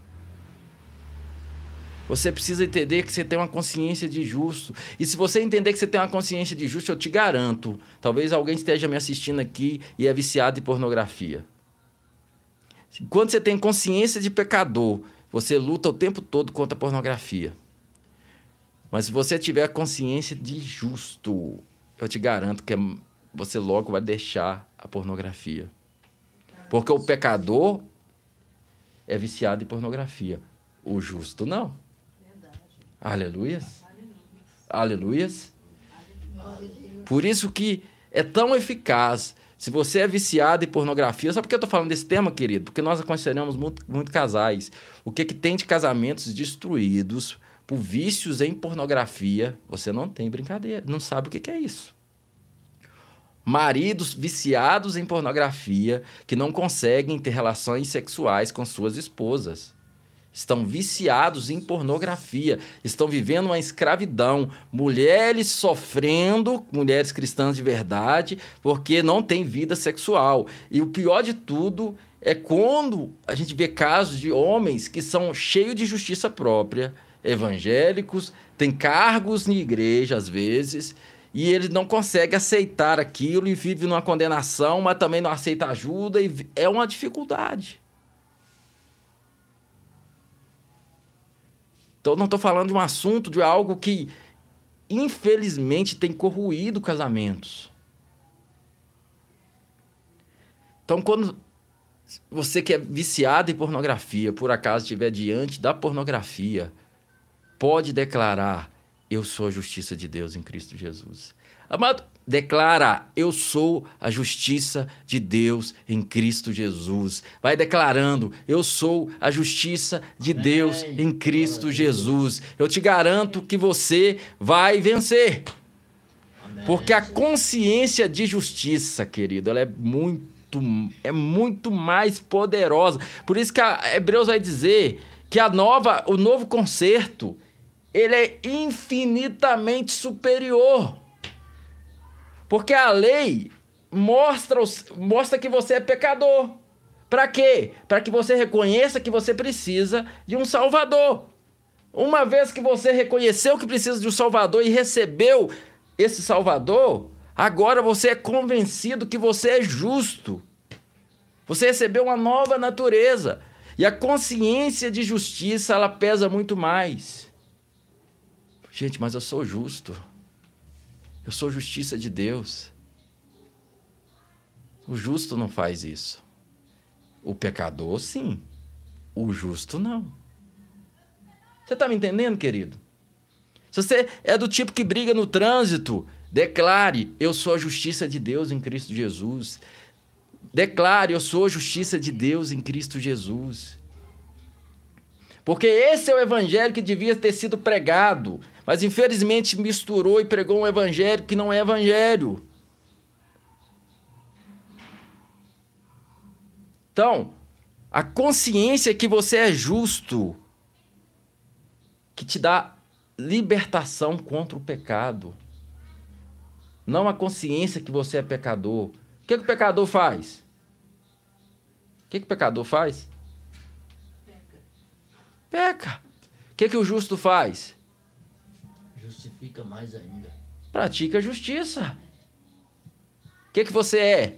Você precisa entender que você tem uma consciência de justo. E se você entender que você tem uma consciência de justo, eu te garanto, talvez alguém esteja me assistindo aqui e é viciado em pornografia. Quando você tem consciência de pecador, você luta o tempo todo contra a pornografia. Mas se você tiver consciência de justo, eu te garanto que você logo vai deixar a pornografia. Porque o pecador é viciado em pornografia. O justo não. Aleluias. Aleluias. Por isso que é tão eficaz. Se você é viciado em pornografia, sabe por que eu estou falando desse tema, querido? Porque nós aconselhamos muito, muito casais. O que, que tem de casamentos destruídos por vícios em pornografia? Você não tem brincadeira, não sabe o que, que é isso. Maridos viciados em pornografia que não conseguem ter relações sexuais com suas esposas estão viciados em pornografia, estão vivendo uma escravidão, mulheres sofrendo, mulheres cristãs de verdade, porque não tem vida sexual. E o pior de tudo é quando a gente vê casos de homens que são cheios de justiça própria, evangélicos, têm cargos na igreja às vezes, e eles não conseguem aceitar aquilo e vivem numa condenação, mas também não aceita ajuda e é uma dificuldade. Então, não estou falando de um assunto, de algo que, infelizmente, tem corroído casamentos. Então, quando você que é viciado em pornografia, por acaso estiver diante da pornografia, pode declarar: Eu sou a justiça de Deus em Cristo Jesus. Amado, declara: Eu sou a justiça de Deus em Cristo Jesus. Vai declarando: Eu sou a justiça de Deus em Cristo Jesus. Eu te garanto que você vai vencer. Porque a consciência de justiça, querido, ela é muito é muito mais poderosa. Por isso que a Hebreus vai dizer que a nova, o novo concerto, ele é infinitamente superior porque a lei mostra, mostra que você é pecador. Para quê? Para que você reconheça que você precisa de um Salvador. Uma vez que você reconheceu que precisa de um Salvador e recebeu esse Salvador, agora você é convencido que você é justo. Você recebeu uma nova natureza. E a consciência de justiça, ela pesa muito mais. Gente, mas eu sou justo. Eu sou justiça de Deus. O justo não faz isso. O pecador, sim. O justo, não. Você está me entendendo, querido? Se você é do tipo que briga no trânsito, declare: Eu sou a justiça de Deus em Cristo Jesus. Declare: Eu sou a justiça de Deus em Cristo Jesus. Porque esse é o evangelho que devia ter sido pregado. Mas infelizmente misturou e pregou um evangelho que não é evangelho. Então, a consciência que você é justo, que te dá libertação contra o pecado. Não a consciência que você é pecador. O que, que o pecador faz? O que, que o pecador faz? Peca. O que, que o justo faz? justifica mais ainda. Pratica a justiça. O que, que você é?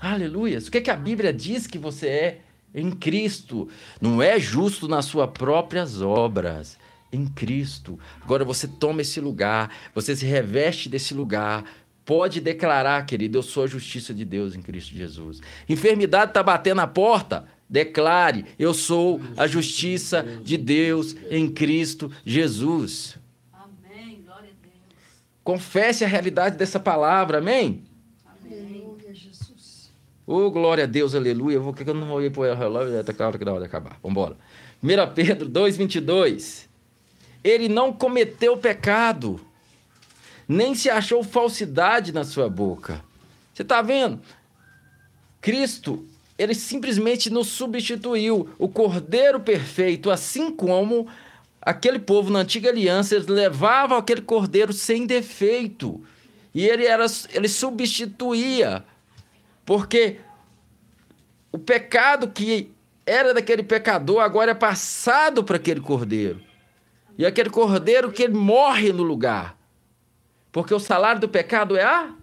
Aleluia. O que, que a Bíblia diz que você é em Cristo? Não é justo nas suas próprias obras. em Cristo. Agora você toma esse lugar, você se reveste desse lugar. Pode declarar, querido, eu sou a justiça de Deus em Cristo Jesus. Enfermidade está batendo a porta. Declare, eu sou a justiça de Deus em Cristo Jesus. Amém. Glória a Deus. Confesse a realidade dessa palavra, amém? Jesus. Ô, glória a Deus, aleluia. Eu vou que eu não vou ir para o relógio, até a hora que dá hora de acabar. Vamos embora. 1 Pedro 2, 22. Ele não cometeu pecado, nem se achou falsidade na sua boca. Você está vendo? Cristo, ele simplesmente nos substituiu, o Cordeiro perfeito, assim como aquele povo na antiga aliança, eles levavam aquele cordeiro sem defeito. E ele era ele substituía. Porque o pecado que era daquele pecador agora é passado para aquele cordeiro. E aquele cordeiro que ele morre no lugar. Porque o salário do pecado é a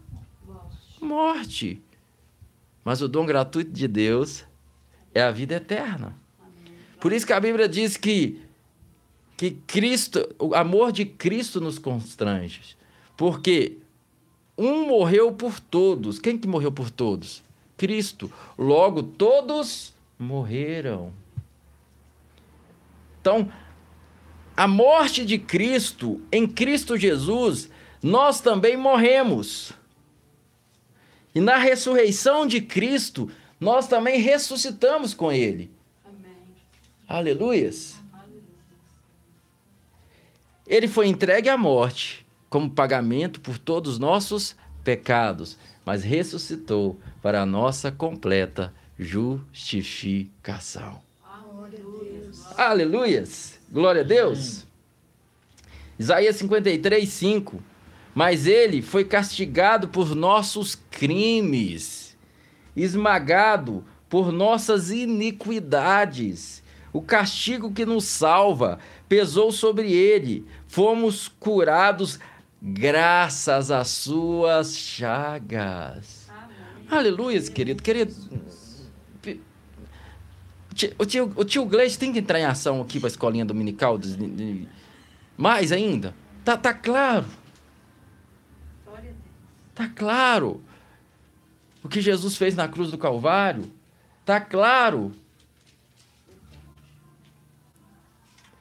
morte. Mas o dom gratuito de Deus é a vida eterna. Por isso que a Bíblia diz que que Cristo, o amor de Cristo nos constrange. Porque um morreu por todos. Quem que morreu por todos? Cristo. Logo todos morreram. Então, a morte de Cristo, em Cristo Jesus, nós também morremos. E na ressurreição de Cristo, nós também ressuscitamos com Ele. Amém. Aleluias. Aleluia. Ele foi entregue à morte como pagamento por todos os nossos pecados, mas ressuscitou para a nossa completa justificação. Aleluia. Aleluias! Glória a Deus! Isaías 53, 5. Mas ele foi castigado por nossos crimes, esmagado por nossas iniquidades. O castigo que nos salva pesou sobre ele. Fomos curados graças às suas chagas. Amém. Aleluias, querido. Querido, O tio, o tio Gleice tem que entrar em ação aqui para a escolinha dominical. Mais ainda? Tá, tá claro. Glória a Deus. Tá claro. O que Jesus fez na cruz do Calvário. Tá claro.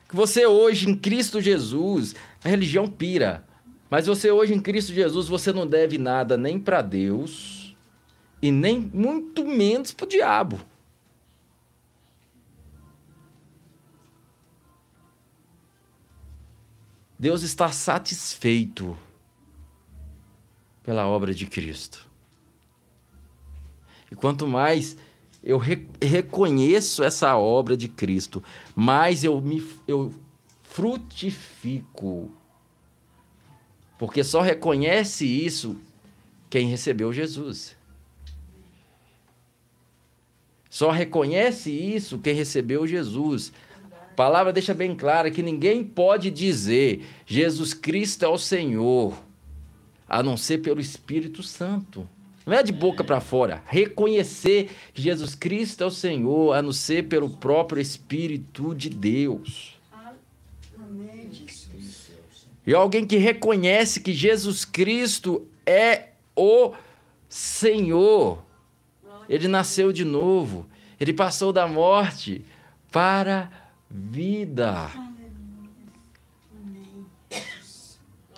Que você hoje em Cristo Jesus, a religião pira. Mas você hoje em Cristo Jesus, você não deve nada nem para Deus e nem muito menos para o diabo. Deus está satisfeito pela obra de Cristo. E quanto mais eu re- reconheço essa obra de Cristo, mais eu me eu frutifico. Porque só reconhece isso quem recebeu Jesus. Só reconhece isso quem recebeu Jesus. A palavra deixa bem clara que ninguém pode dizer Jesus Cristo é o Senhor, a não ser pelo Espírito Santo. Não é de boca para fora. Reconhecer que Jesus Cristo é o Senhor, a não ser pelo próprio Espírito de Deus. E alguém que reconhece que Jesus Cristo é o Senhor. Ele nasceu de novo. Ele passou da morte para a vida.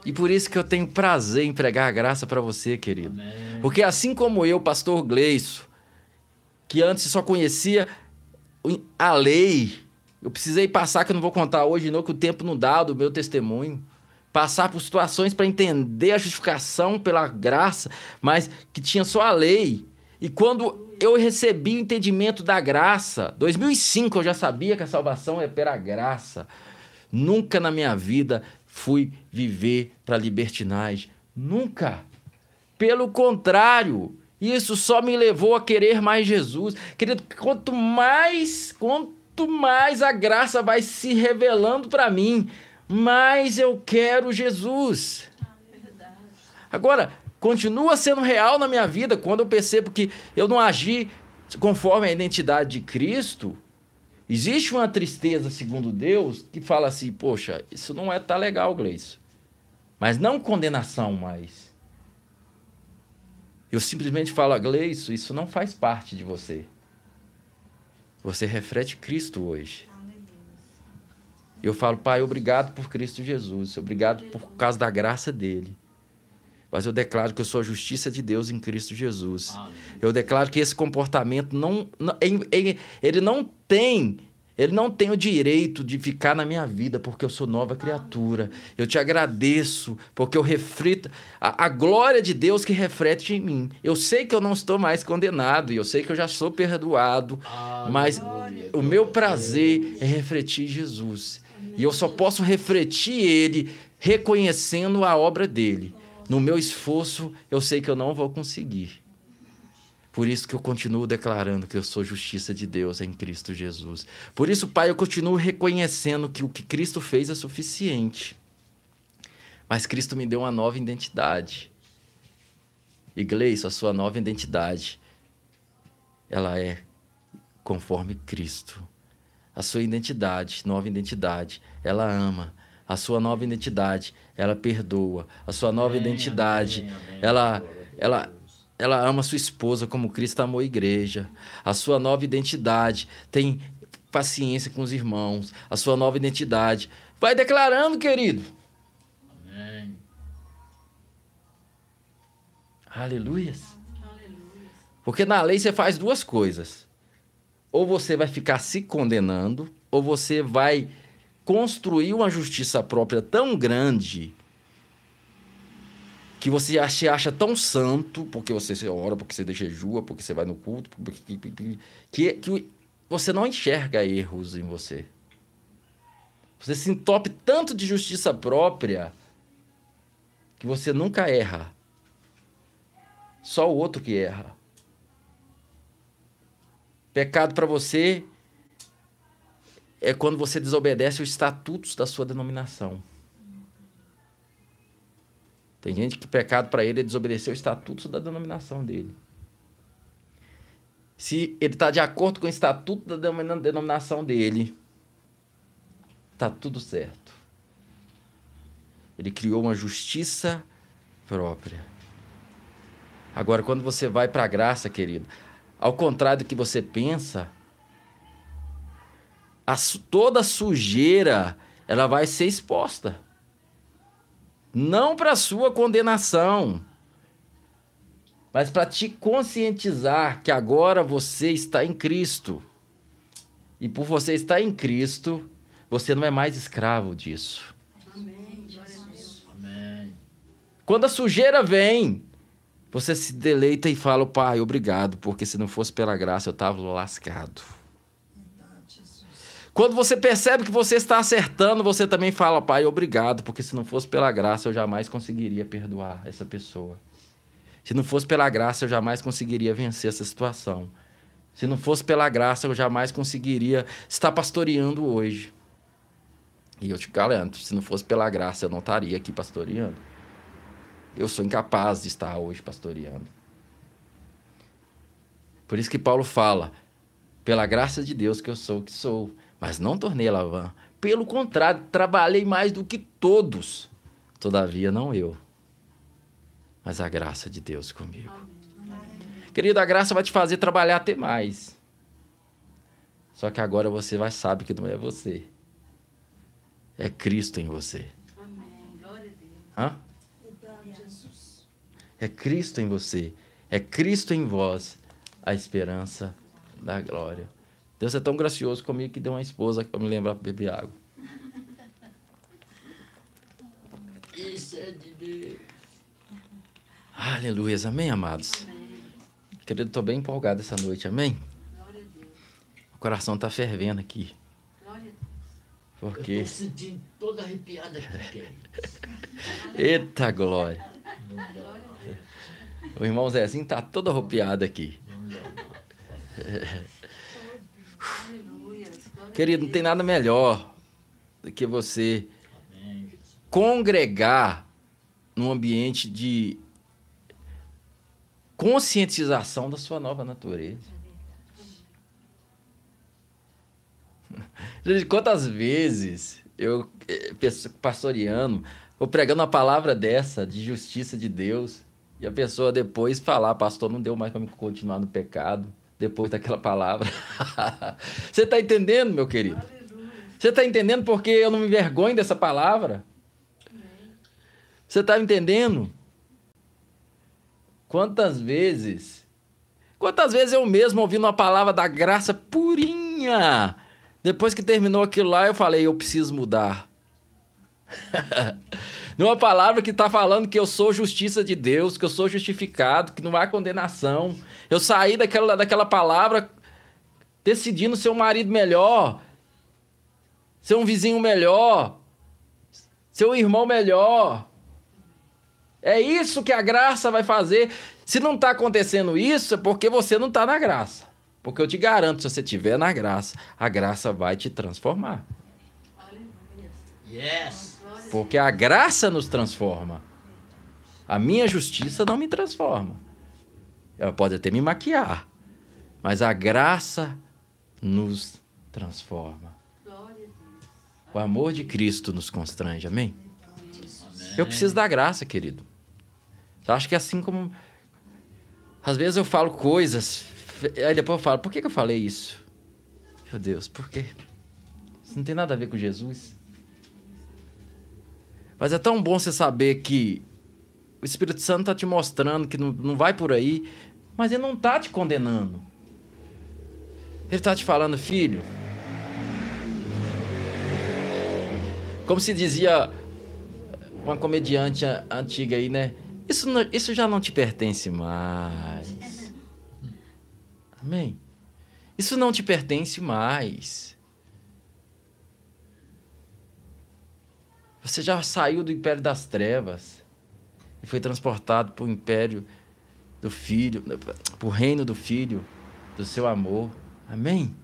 E por isso que eu tenho prazer em pregar a graça para você, querido. Amém. Porque assim como eu, pastor Gleiso, que antes só conhecia a lei, eu precisei passar, que eu não vou contar hoje, não, que o tempo não dá do meu testemunho. Passar por situações para entender a justificação pela graça, mas que tinha só a lei. E quando eu recebi o entendimento da graça, 2005 eu já sabia que a salvação é pela graça. Nunca na minha vida fui viver para libertinagem. Nunca. Pelo contrário, isso só me levou a querer mais Jesus. Querido, quanto mais, quanto mais a graça vai se revelando para mim, mais eu quero Jesus. Agora, continua sendo real na minha vida quando eu percebo que eu não agi conforme a identidade de Cristo. Existe uma tristeza, segundo Deus, que fala assim: poxa, isso não é tá legal, Gleice. Mas não condenação mais. Eu simplesmente falo, Gleice, isso não faz parte de você. Você reflete Cristo hoje. Eu falo, Pai, obrigado por Cristo Jesus. Obrigado por causa da graça dele. Mas eu declaro que eu sou a justiça de Deus em Cristo Jesus. Eu declaro que esse comportamento não, não ele, ele não tem ele não tem o direito de ficar na minha vida porque eu sou nova criatura. Eu te agradeço porque eu reflito a, a, glória de Deus que reflete em mim. Eu sei que eu não estou mais condenado e eu sei que eu já sou perdoado, mas o meu prazer é refletir Jesus. E eu só posso refletir ele reconhecendo a obra dele. No meu esforço, eu sei que eu não vou conseguir. Por isso que eu continuo declarando que eu sou justiça de Deus em Cristo Jesus. Por isso, Pai, eu continuo reconhecendo que o que Cristo fez é suficiente. Mas Cristo me deu uma nova identidade. Igreja, a sua nova identidade, ela é conforme Cristo. A sua identidade, nova identidade, ela ama. A sua nova identidade, ela perdoa. A sua nova amém, identidade, amém, amém, ela, ela, ela ama sua esposa como Cristo amou a igreja. A sua nova identidade tem paciência com os irmãos. A sua nova identidade. Vai declarando, querido. Amém. Aleluias. Porque na lei você faz duas coisas. Ou você vai ficar se condenando, ou você vai construir uma justiça própria tão grande que você se acha tão santo, porque você ora, porque você jejua, porque você vai no culto, que, que você não enxerga erros em você. Você se entope tanto de justiça própria que você nunca erra. Só o outro que erra. Pecado para você é quando você desobedece os estatutos da sua denominação. Tem gente que pecado para ele é desobedecer o estatuto da denominação dele. Se ele está de acordo com o estatuto da denominação dele, está tudo certo. Ele criou uma justiça própria. Agora, quando você vai para a graça, querido, ao contrário do que você pensa, a, toda a sujeira ela vai ser exposta não para sua condenação, mas para te conscientizar que agora você está em Cristo. E por você estar em Cristo, você não é mais escravo disso. Amém. Amém. Quando a sujeira vem, você se deleita e fala, Pai, obrigado, porque se não fosse pela graça eu estava lascado. Quando você percebe que você está acertando, você também fala, pai, obrigado, porque se não fosse pela graça eu jamais conseguiria perdoar essa pessoa. Se não fosse pela graça eu jamais conseguiria vencer essa situação. Se não fosse pela graça eu jamais conseguiria estar pastoreando hoje. E eu te garanto, se não fosse pela graça eu não estaria aqui pastoreando. Eu sou incapaz de estar hoje pastoreando. Por isso que Paulo fala, pela graça de Deus que eu sou o que sou mas não tornei Lavan. Pelo contrário, trabalhei mais do que todos. Todavia, não eu, mas a graça de Deus comigo. Querido, a graça vai te fazer trabalhar até mais. Só que agora você vai saber que não é você. É Cristo em você. Amém. Hã? É Cristo em você. É Cristo em vós a esperança da glória. Deus é tão gracioso comigo que deu uma esposa para me lembrar para beber água. Isso é de Deus. Aleluia, amém, amados? Amém. Querido, estou bem empolgado essa noite, amém? Glória a Deus. O coração está fervendo aqui. Glória a Deus. Porque... Eu estou sentindo toda arrepiada aqui, Eita glória. O irmão Zezinho está todo arrepiado aqui. Querido, não tem nada melhor do que você congregar num ambiente de conscientização da sua nova natureza. Quantas vezes eu, eh, pastoreando, vou pregando uma palavra dessa, de justiça de Deus, e a pessoa depois falar, pastor, não deu mais para me continuar no pecado, depois daquela palavra. Você está entendendo, meu querido? Você está entendendo porque eu não me envergonho dessa palavra? Você está entendendo? Quantas vezes, quantas vezes eu mesmo ouvindo uma palavra da graça purinha, depois que terminou aquilo lá, eu falei, eu preciso mudar. Numa palavra que está falando que eu sou justiça de Deus, que eu sou justificado, que não há condenação. Eu saí daquela, daquela palavra decidindo ser um marido melhor, ser um vizinho melhor, ser um irmão melhor. É isso que a graça vai fazer. Se não está acontecendo isso, é porque você não está na graça. Porque eu te garanto, se você estiver na graça, a graça vai te transformar. Porque a graça nos transforma. A minha justiça não me transforma. Ela pode até me maquiar. Mas a graça nos transforma. O amor de Cristo nos constrange, amém? Eu preciso da graça, querido. Eu acho que é assim como. Às vezes eu falo coisas, aí depois eu falo, por que, que eu falei isso? Meu Deus, por quê? Isso não tem nada a ver com Jesus. Mas é tão bom você saber que o Espírito Santo está te mostrando que não, não vai por aí, mas ele não está te condenando. Ele está te falando, filho. Como se dizia uma comediante antiga aí, né? Isso, não- isso já não te pertence mais. Amém? Isso não te pertence mais. Você já saiu do império das trevas e foi transportado para o império do Filho, para o reino do Filho, do seu amor. Amém?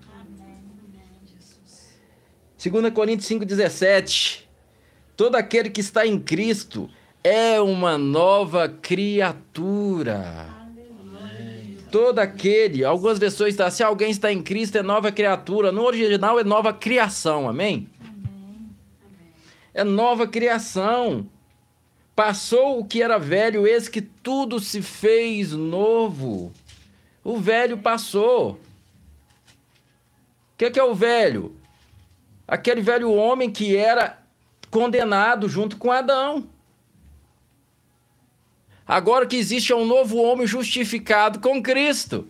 2 Coríntios 5,17. Todo aquele que está em Cristo é uma nova criatura. Todo aquele, algumas versões está, se alguém está em Cristo é nova criatura. No original é nova criação, amém? É nova criação. Passou o que era velho, eis que tudo se fez novo. O velho passou. O que, que é o velho? Aquele velho homem que era condenado junto com Adão. Agora que existe é um novo homem justificado com Cristo.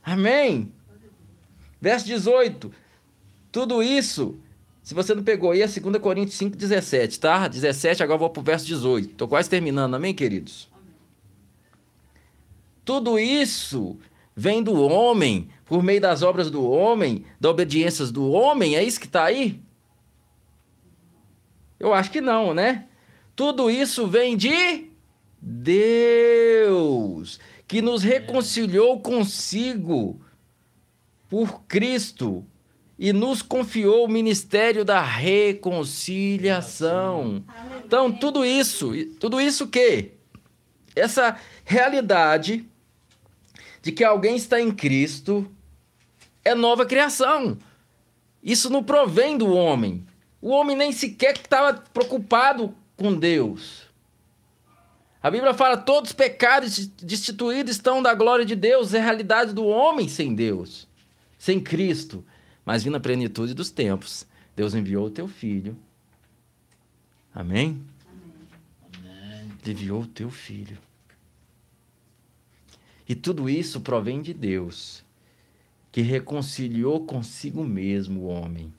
Amém. Verso 18. Tudo isso, se você não pegou aí, é 2 Coríntios 5, 17, tá? 17, agora vou pro verso 18. Tô quase terminando, amém, queridos? Tudo isso vem do homem, por meio das obras do homem, da obediência do homem, é isso que está aí? Eu acho que não, né? Tudo isso vem de Deus, que nos reconciliou consigo por Cristo e nos confiou o ministério da reconciliação. Então, tudo isso, tudo isso o quê? Essa realidade de que alguém está em Cristo é nova criação. Isso não provém do homem. O homem nem sequer estava preocupado com Deus. A Bíblia fala: todos os pecados destituídos estão da glória de Deus. É a realidade do homem sem Deus, sem Cristo. Mas vindo a plenitude dos tempos, Deus enviou o teu filho. Amém? Amém. Ele enviou o teu filho. E tudo isso provém de Deus, que reconciliou consigo mesmo o homem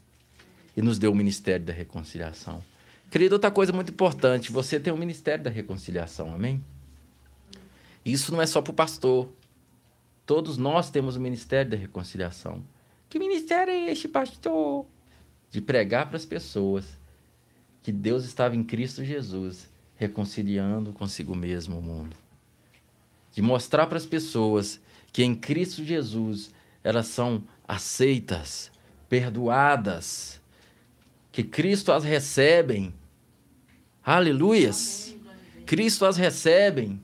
e nos deu o ministério da reconciliação. Querido, outra coisa muito importante, você tem o ministério da reconciliação, amém? Isso não é só para o pastor. Todos nós temos o ministério da reconciliação. Que ministério é este, pastor? De pregar para as pessoas que Deus estava em Cristo Jesus, reconciliando consigo mesmo o mundo. De mostrar para as pessoas que em Cristo Jesus elas são aceitas, perdoadas, que Cristo as recebem. Aleluias! Cristo as recebem.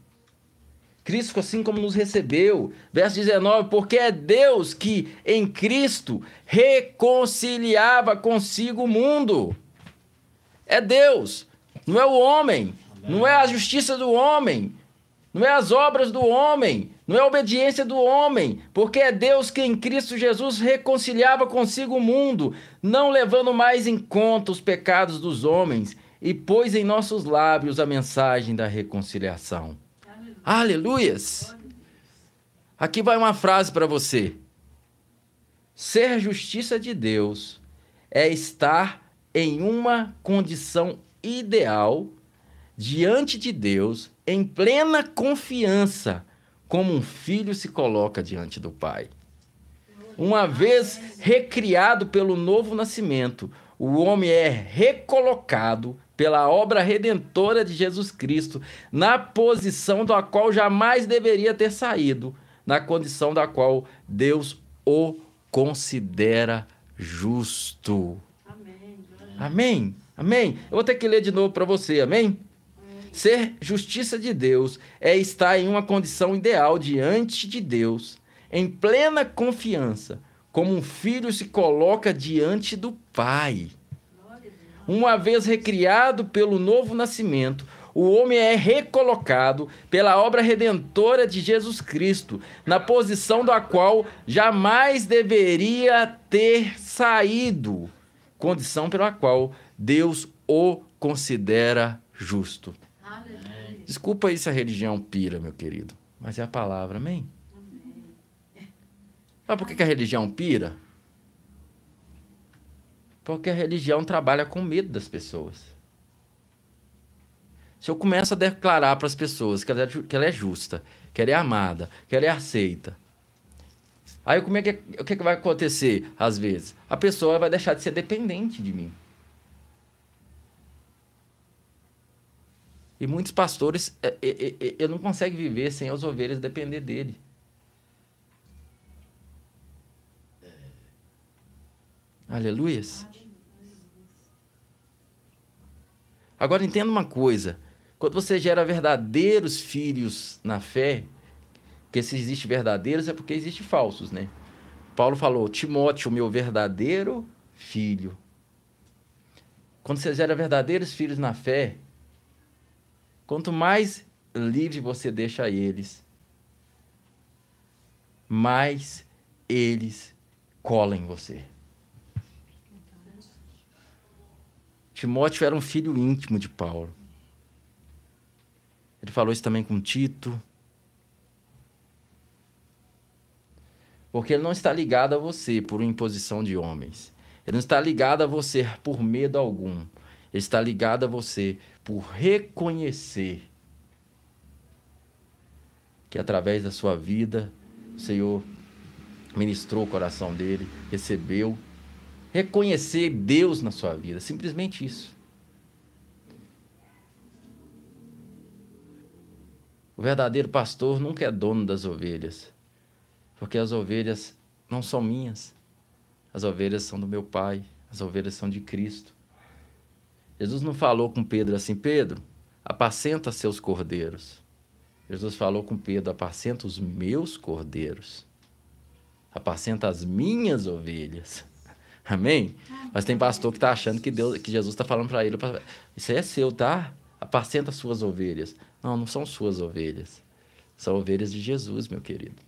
Cristo assim como nos recebeu. Verso 19, porque é Deus que em Cristo reconciliava consigo o mundo. É Deus, não é o homem, não é a justiça do homem, não é as obras do homem, não é a obediência do homem, porque é Deus que em Cristo Jesus reconciliava consigo o mundo, não levando mais em conta os pecados dos homens, e pôs em nossos lábios a mensagem da reconciliação. Aleluias! Aqui vai uma frase para você. Ser justiça de Deus é estar em uma condição ideal diante de Deus, em plena confiança, como um filho se coloca diante do pai. Uma vez recriado pelo novo nascimento, o homem é recolocado pela obra redentora de Jesus Cristo na posição da qual jamais deveria ter saído, na condição da qual Deus o considera justo. Amém. Amém? Amém? Eu vou ter que ler de novo para você, amém? Ser justiça de Deus é estar em uma condição ideal diante de Deus, em plena confiança, como um filho se coloca diante do Pai. Uma vez recriado pelo novo nascimento, o homem é recolocado pela obra redentora de Jesus Cristo, na posição da qual jamais deveria ter saído, condição pela qual Deus o considera justo. Desculpa aí se a religião pira, meu querido, mas é a palavra, amém? Sabe por que a religião pira? Porque a religião trabalha com medo das pessoas. Se eu começo a declarar para as pessoas que ela, é, que ela é justa, que ela é amada, que ela é aceita, aí como é que, o que, que vai acontecer às vezes? A pessoa vai deixar de ser dependente de mim. E muitos pastores é, é, é, é, ele não consegue viver sem as ovelhas depender dele. Aleluias. Agora entenda uma coisa: quando você gera verdadeiros filhos na fé, porque se existe verdadeiros é porque existe falsos, né? Paulo falou: Timóteo, meu verdadeiro filho. Quando você gera verdadeiros filhos na fé, quanto mais livre você deixa eles, mais eles colam em você. Timóteo era um filho íntimo de Paulo. Ele falou isso também com Tito. Porque ele não está ligado a você por imposição de homens. Ele não está ligado a você por medo algum. Ele está ligado a você por reconhecer que através da sua vida o Senhor ministrou o coração dele, recebeu reconhecer Deus na sua vida, simplesmente isso. O verdadeiro pastor nunca é dono das ovelhas, porque as ovelhas não são minhas. As ovelhas são do meu Pai, as ovelhas são de Cristo. Jesus não falou com Pedro assim: Pedro, apacenta seus cordeiros. Jesus falou com Pedro: apacenta os meus cordeiros. Apacenta as minhas ovelhas. Amém? Mas tem pastor que está achando que, Deus, que Jesus está falando para ele: Isso aí é seu, tá? Apacenta as suas ovelhas. Não, não são suas ovelhas. São ovelhas de Jesus, meu querido.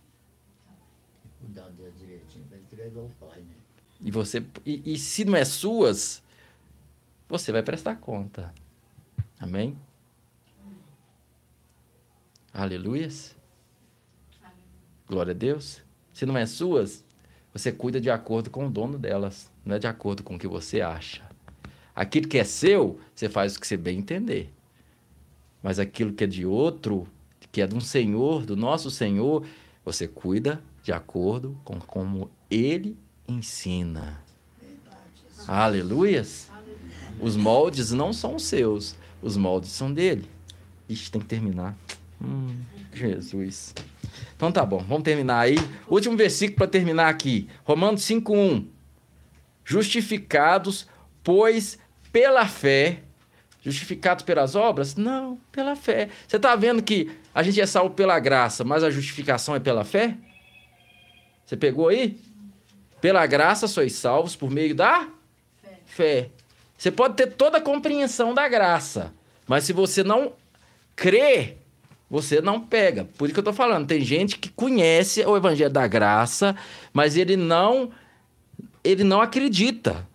Pai, né? E você e, e se não é suas, você vai prestar conta. Amém? Aleluias. Glória a Deus. Se não é suas, você cuida de acordo com o dono delas, não é de acordo com o que você acha. Aquilo que é seu, você faz o que você bem entender. Mas aquilo que é de outro, que é de um Senhor, do nosso Senhor, você cuida de acordo com como ele ensina. Aleluias. Os moldes não são os seus, os moldes são dele. Ixi, tem que terminar. Hum, Jesus. Então tá bom, vamos terminar aí. Último versículo para terminar aqui. Romanos 5:1. Justificados, pois pela fé Justificados pelas obras? Não, pela fé. Você está vendo que a gente é salvo pela graça, mas a justificação é pela fé? Você pegou aí? Pela graça sois salvos por meio da Fé. fé. Você pode ter toda a compreensão da graça, mas se você não crê, você não pega. Por isso que eu tô falando, tem gente que conhece o evangelho da graça, mas ele não ele não acredita.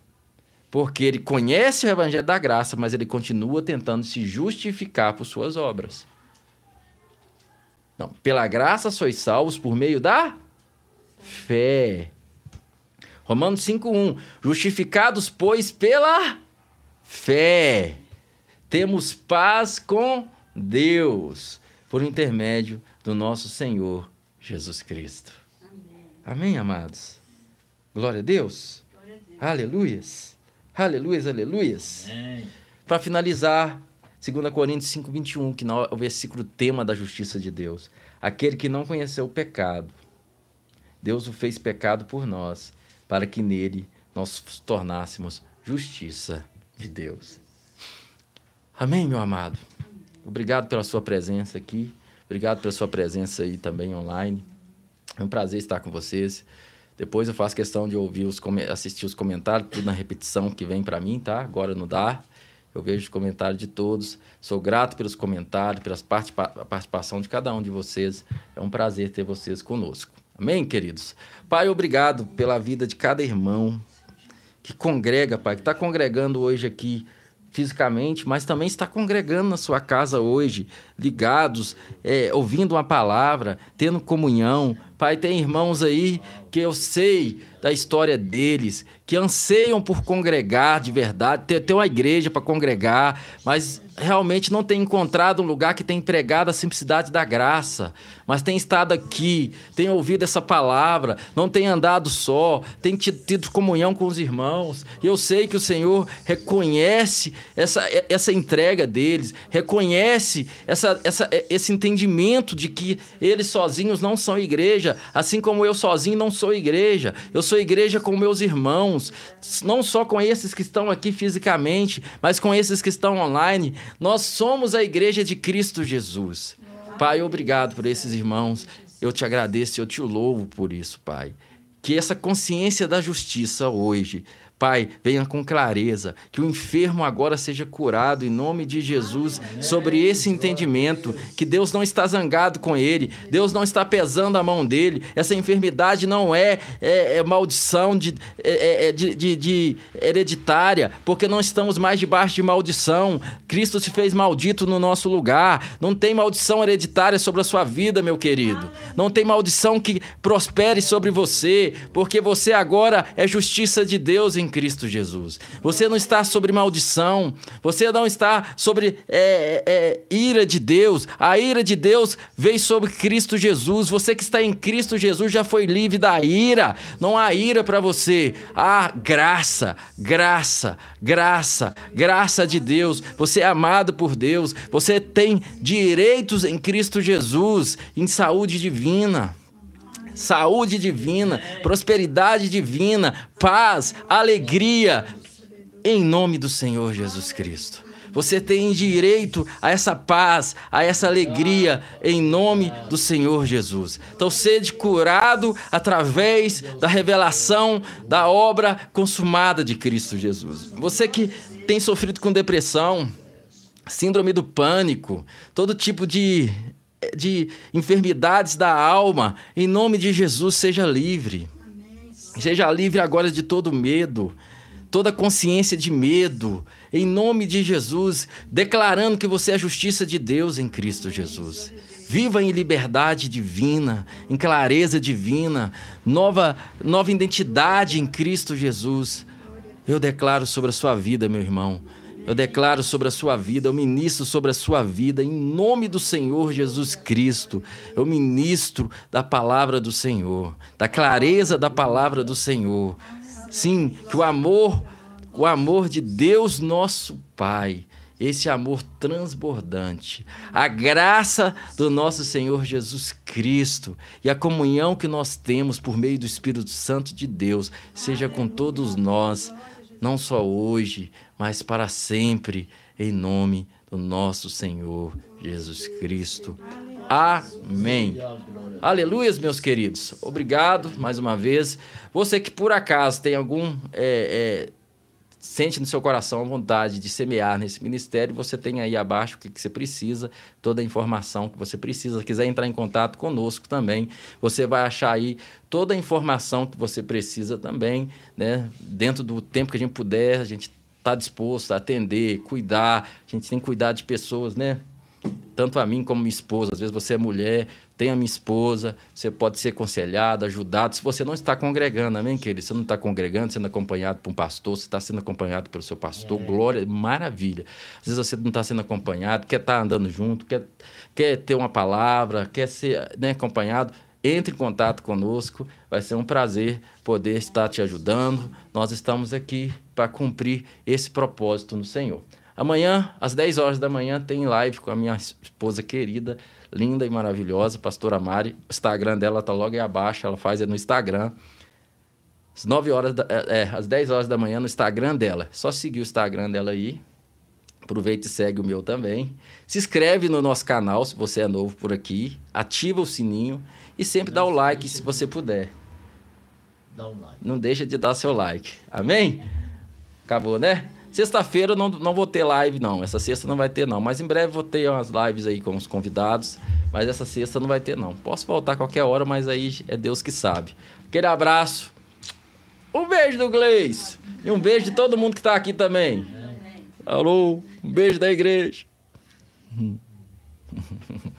Porque ele conhece o evangelho da graça, mas ele continua tentando se justificar por suas obras. Não, pela graça sois salvos por meio da fé. Romanos 5:1. Justificados, pois, pela fé, temos paz com Deus por intermédio do nosso Senhor Jesus Cristo. Amém, amados. Glória a Deus. Aleluias. Aleluias, aleluias. Amém. Para finalizar, 2 Coríntios 5, 21, que é o versículo tema da justiça de Deus. Aquele que não conheceu o pecado, Deus o fez pecado por nós, para que nele nós tornássemos justiça de Deus. Amém, meu amado? Obrigado pela sua presença aqui. Obrigado pela sua presença aí também online. É um prazer estar com vocês. Depois eu faço questão de ouvir os assistir os comentários, tudo na repetição que vem para mim, tá? Agora não dá. Eu vejo os comentários de todos. Sou grato pelos comentários, pelas participa a participação de cada um de vocês. É um prazer ter vocês conosco. Amém, queridos? Pai, obrigado pela vida de cada irmão que congrega, Pai, que está congregando hoje aqui fisicamente, mas também está congregando na sua casa hoje, ligados, é, ouvindo uma palavra, tendo comunhão. Pai, tem irmãos aí que eu sei da história deles, que anseiam por congregar de verdade, ter, ter uma igreja para congregar, mas realmente não tem encontrado um lugar que tem empregado a simplicidade da graça, mas tem estado aqui, tem ouvido essa palavra, não tem andado só, tem tido, tido comunhão com os irmãos. E eu sei que o Senhor reconhece essa, essa entrega deles, reconhece essa, essa, esse entendimento de que eles sozinhos não são igreja, assim como eu sozinho não sou igreja. Eu sou igreja com meus irmãos, não só com esses que estão aqui fisicamente, mas com esses que estão online. Nós somos a igreja de Cristo Jesus. Pai, obrigado por esses irmãos. Eu te agradeço, eu te louvo por isso, Pai. Que essa consciência da justiça hoje, Pai, venha com clareza, que o enfermo agora seja curado em nome de Jesus, sobre esse entendimento, que Deus não está zangado com ele, Deus não está pesando a mão dele, essa enfermidade não é, é- é maldição de, é- é- de- de- de hereditária, porque não estamos mais debaixo de maldição. Cristo se fez maldito no nosso lugar, não tem maldição hereditária sobre a sua vida, meu querido, não tem maldição que prospere sobre você, porque você agora é justiça de Deus em Cristo Jesus. Você não está sobre maldição, você não está sobre é, é, ira de Deus. A ira de Deus veio sobre Cristo Jesus. Você que está em Cristo Jesus já foi livre da ira. Não há ira para você. Há graça, graça, graça, graça de Deus. Você é amado por Deus. Você tem direitos em Cristo Jesus, em saúde divina saúde divina, prosperidade divina, paz, alegria, em nome do Senhor Jesus Cristo. Você tem direito a essa paz, a essa alegria, em nome do Senhor Jesus. Então, sede curado através da revelação da obra consumada de Cristo Jesus. Você que tem sofrido com depressão, síndrome do pânico, todo tipo de, de enfermidades da alma, em nome de Jesus, seja livre. Seja livre agora de todo medo, toda consciência de medo, em nome de Jesus, declarando que você é a justiça de Deus em Cristo Jesus. Viva em liberdade divina, em clareza divina, nova, nova identidade em Cristo Jesus. Eu declaro sobre a sua vida, meu irmão. Eu declaro sobre a sua vida, eu ministro sobre a sua vida, em nome do Senhor Jesus Cristo. Eu ministro da palavra do Senhor, da clareza da palavra do Senhor. Sim, que o amor, o amor de Deus nosso Pai, esse amor transbordante, a graça do nosso Senhor Jesus Cristo e a comunhão que nós temos por meio do Espírito Santo de Deus, seja com todos nós, não só hoje, mas para sempre, em nome do nosso Senhor Jesus Cristo. Amém. Aleluia, meus queridos. Obrigado mais uma vez. Você que por acaso tem algum. é, é, sente no seu coração a vontade de semear nesse ministério, você tem aí abaixo o que, que você precisa, toda a informação que você precisa. Se quiser entrar em contato conosco também, você vai achar aí toda a informação que você precisa também, né? Dentro do tempo que a gente puder, a gente está disposto a atender, cuidar. A gente tem que cuidar de pessoas, né? tanto a mim como minha esposa. Às vezes você é mulher, tem a minha esposa, você pode ser aconselhado, ajudado. Se você não está congregando, amém, querido? Você não está congregando, sendo acompanhado por um pastor, você está sendo acompanhado pelo seu pastor, É. glória, maravilha. Às vezes você não está sendo acompanhado, quer estar andando junto, quer, quer ter uma palavra, quer ser né, acompanhado. Entre em contato conosco, vai ser um prazer poder estar te ajudando. Nós estamos aqui para cumprir esse propósito no Senhor. Amanhã, às 10 horas da manhã, tem live com a minha esposa querida, linda e maravilhosa, pastora Mari. O Instagram dela tá logo aí abaixo, ela faz é no Instagram. Às 9 horas, da, é, é, às 10 horas da manhã no Instagram dela. Só seguir o Instagram dela aí. Aproveita e segue o meu também. Se inscreve no nosso canal se você é novo por aqui. Ativa o sininho e sempre dá o like se você puder. Dá um like. Não deixa de dar seu like. Amém? Acabou, né? Sexta-feira eu não, não vou ter live, não. Essa sexta não vai ter, não. Mas em breve vou ter umas lives aí com os convidados. Mas essa sexta não vai ter, não. Posso voltar a qualquer hora, mas aí é Deus que sabe. Aquele abraço. Um beijo do Gleis. E um beijo de todo mundo que tá aqui também. Alô, um beijo da igreja.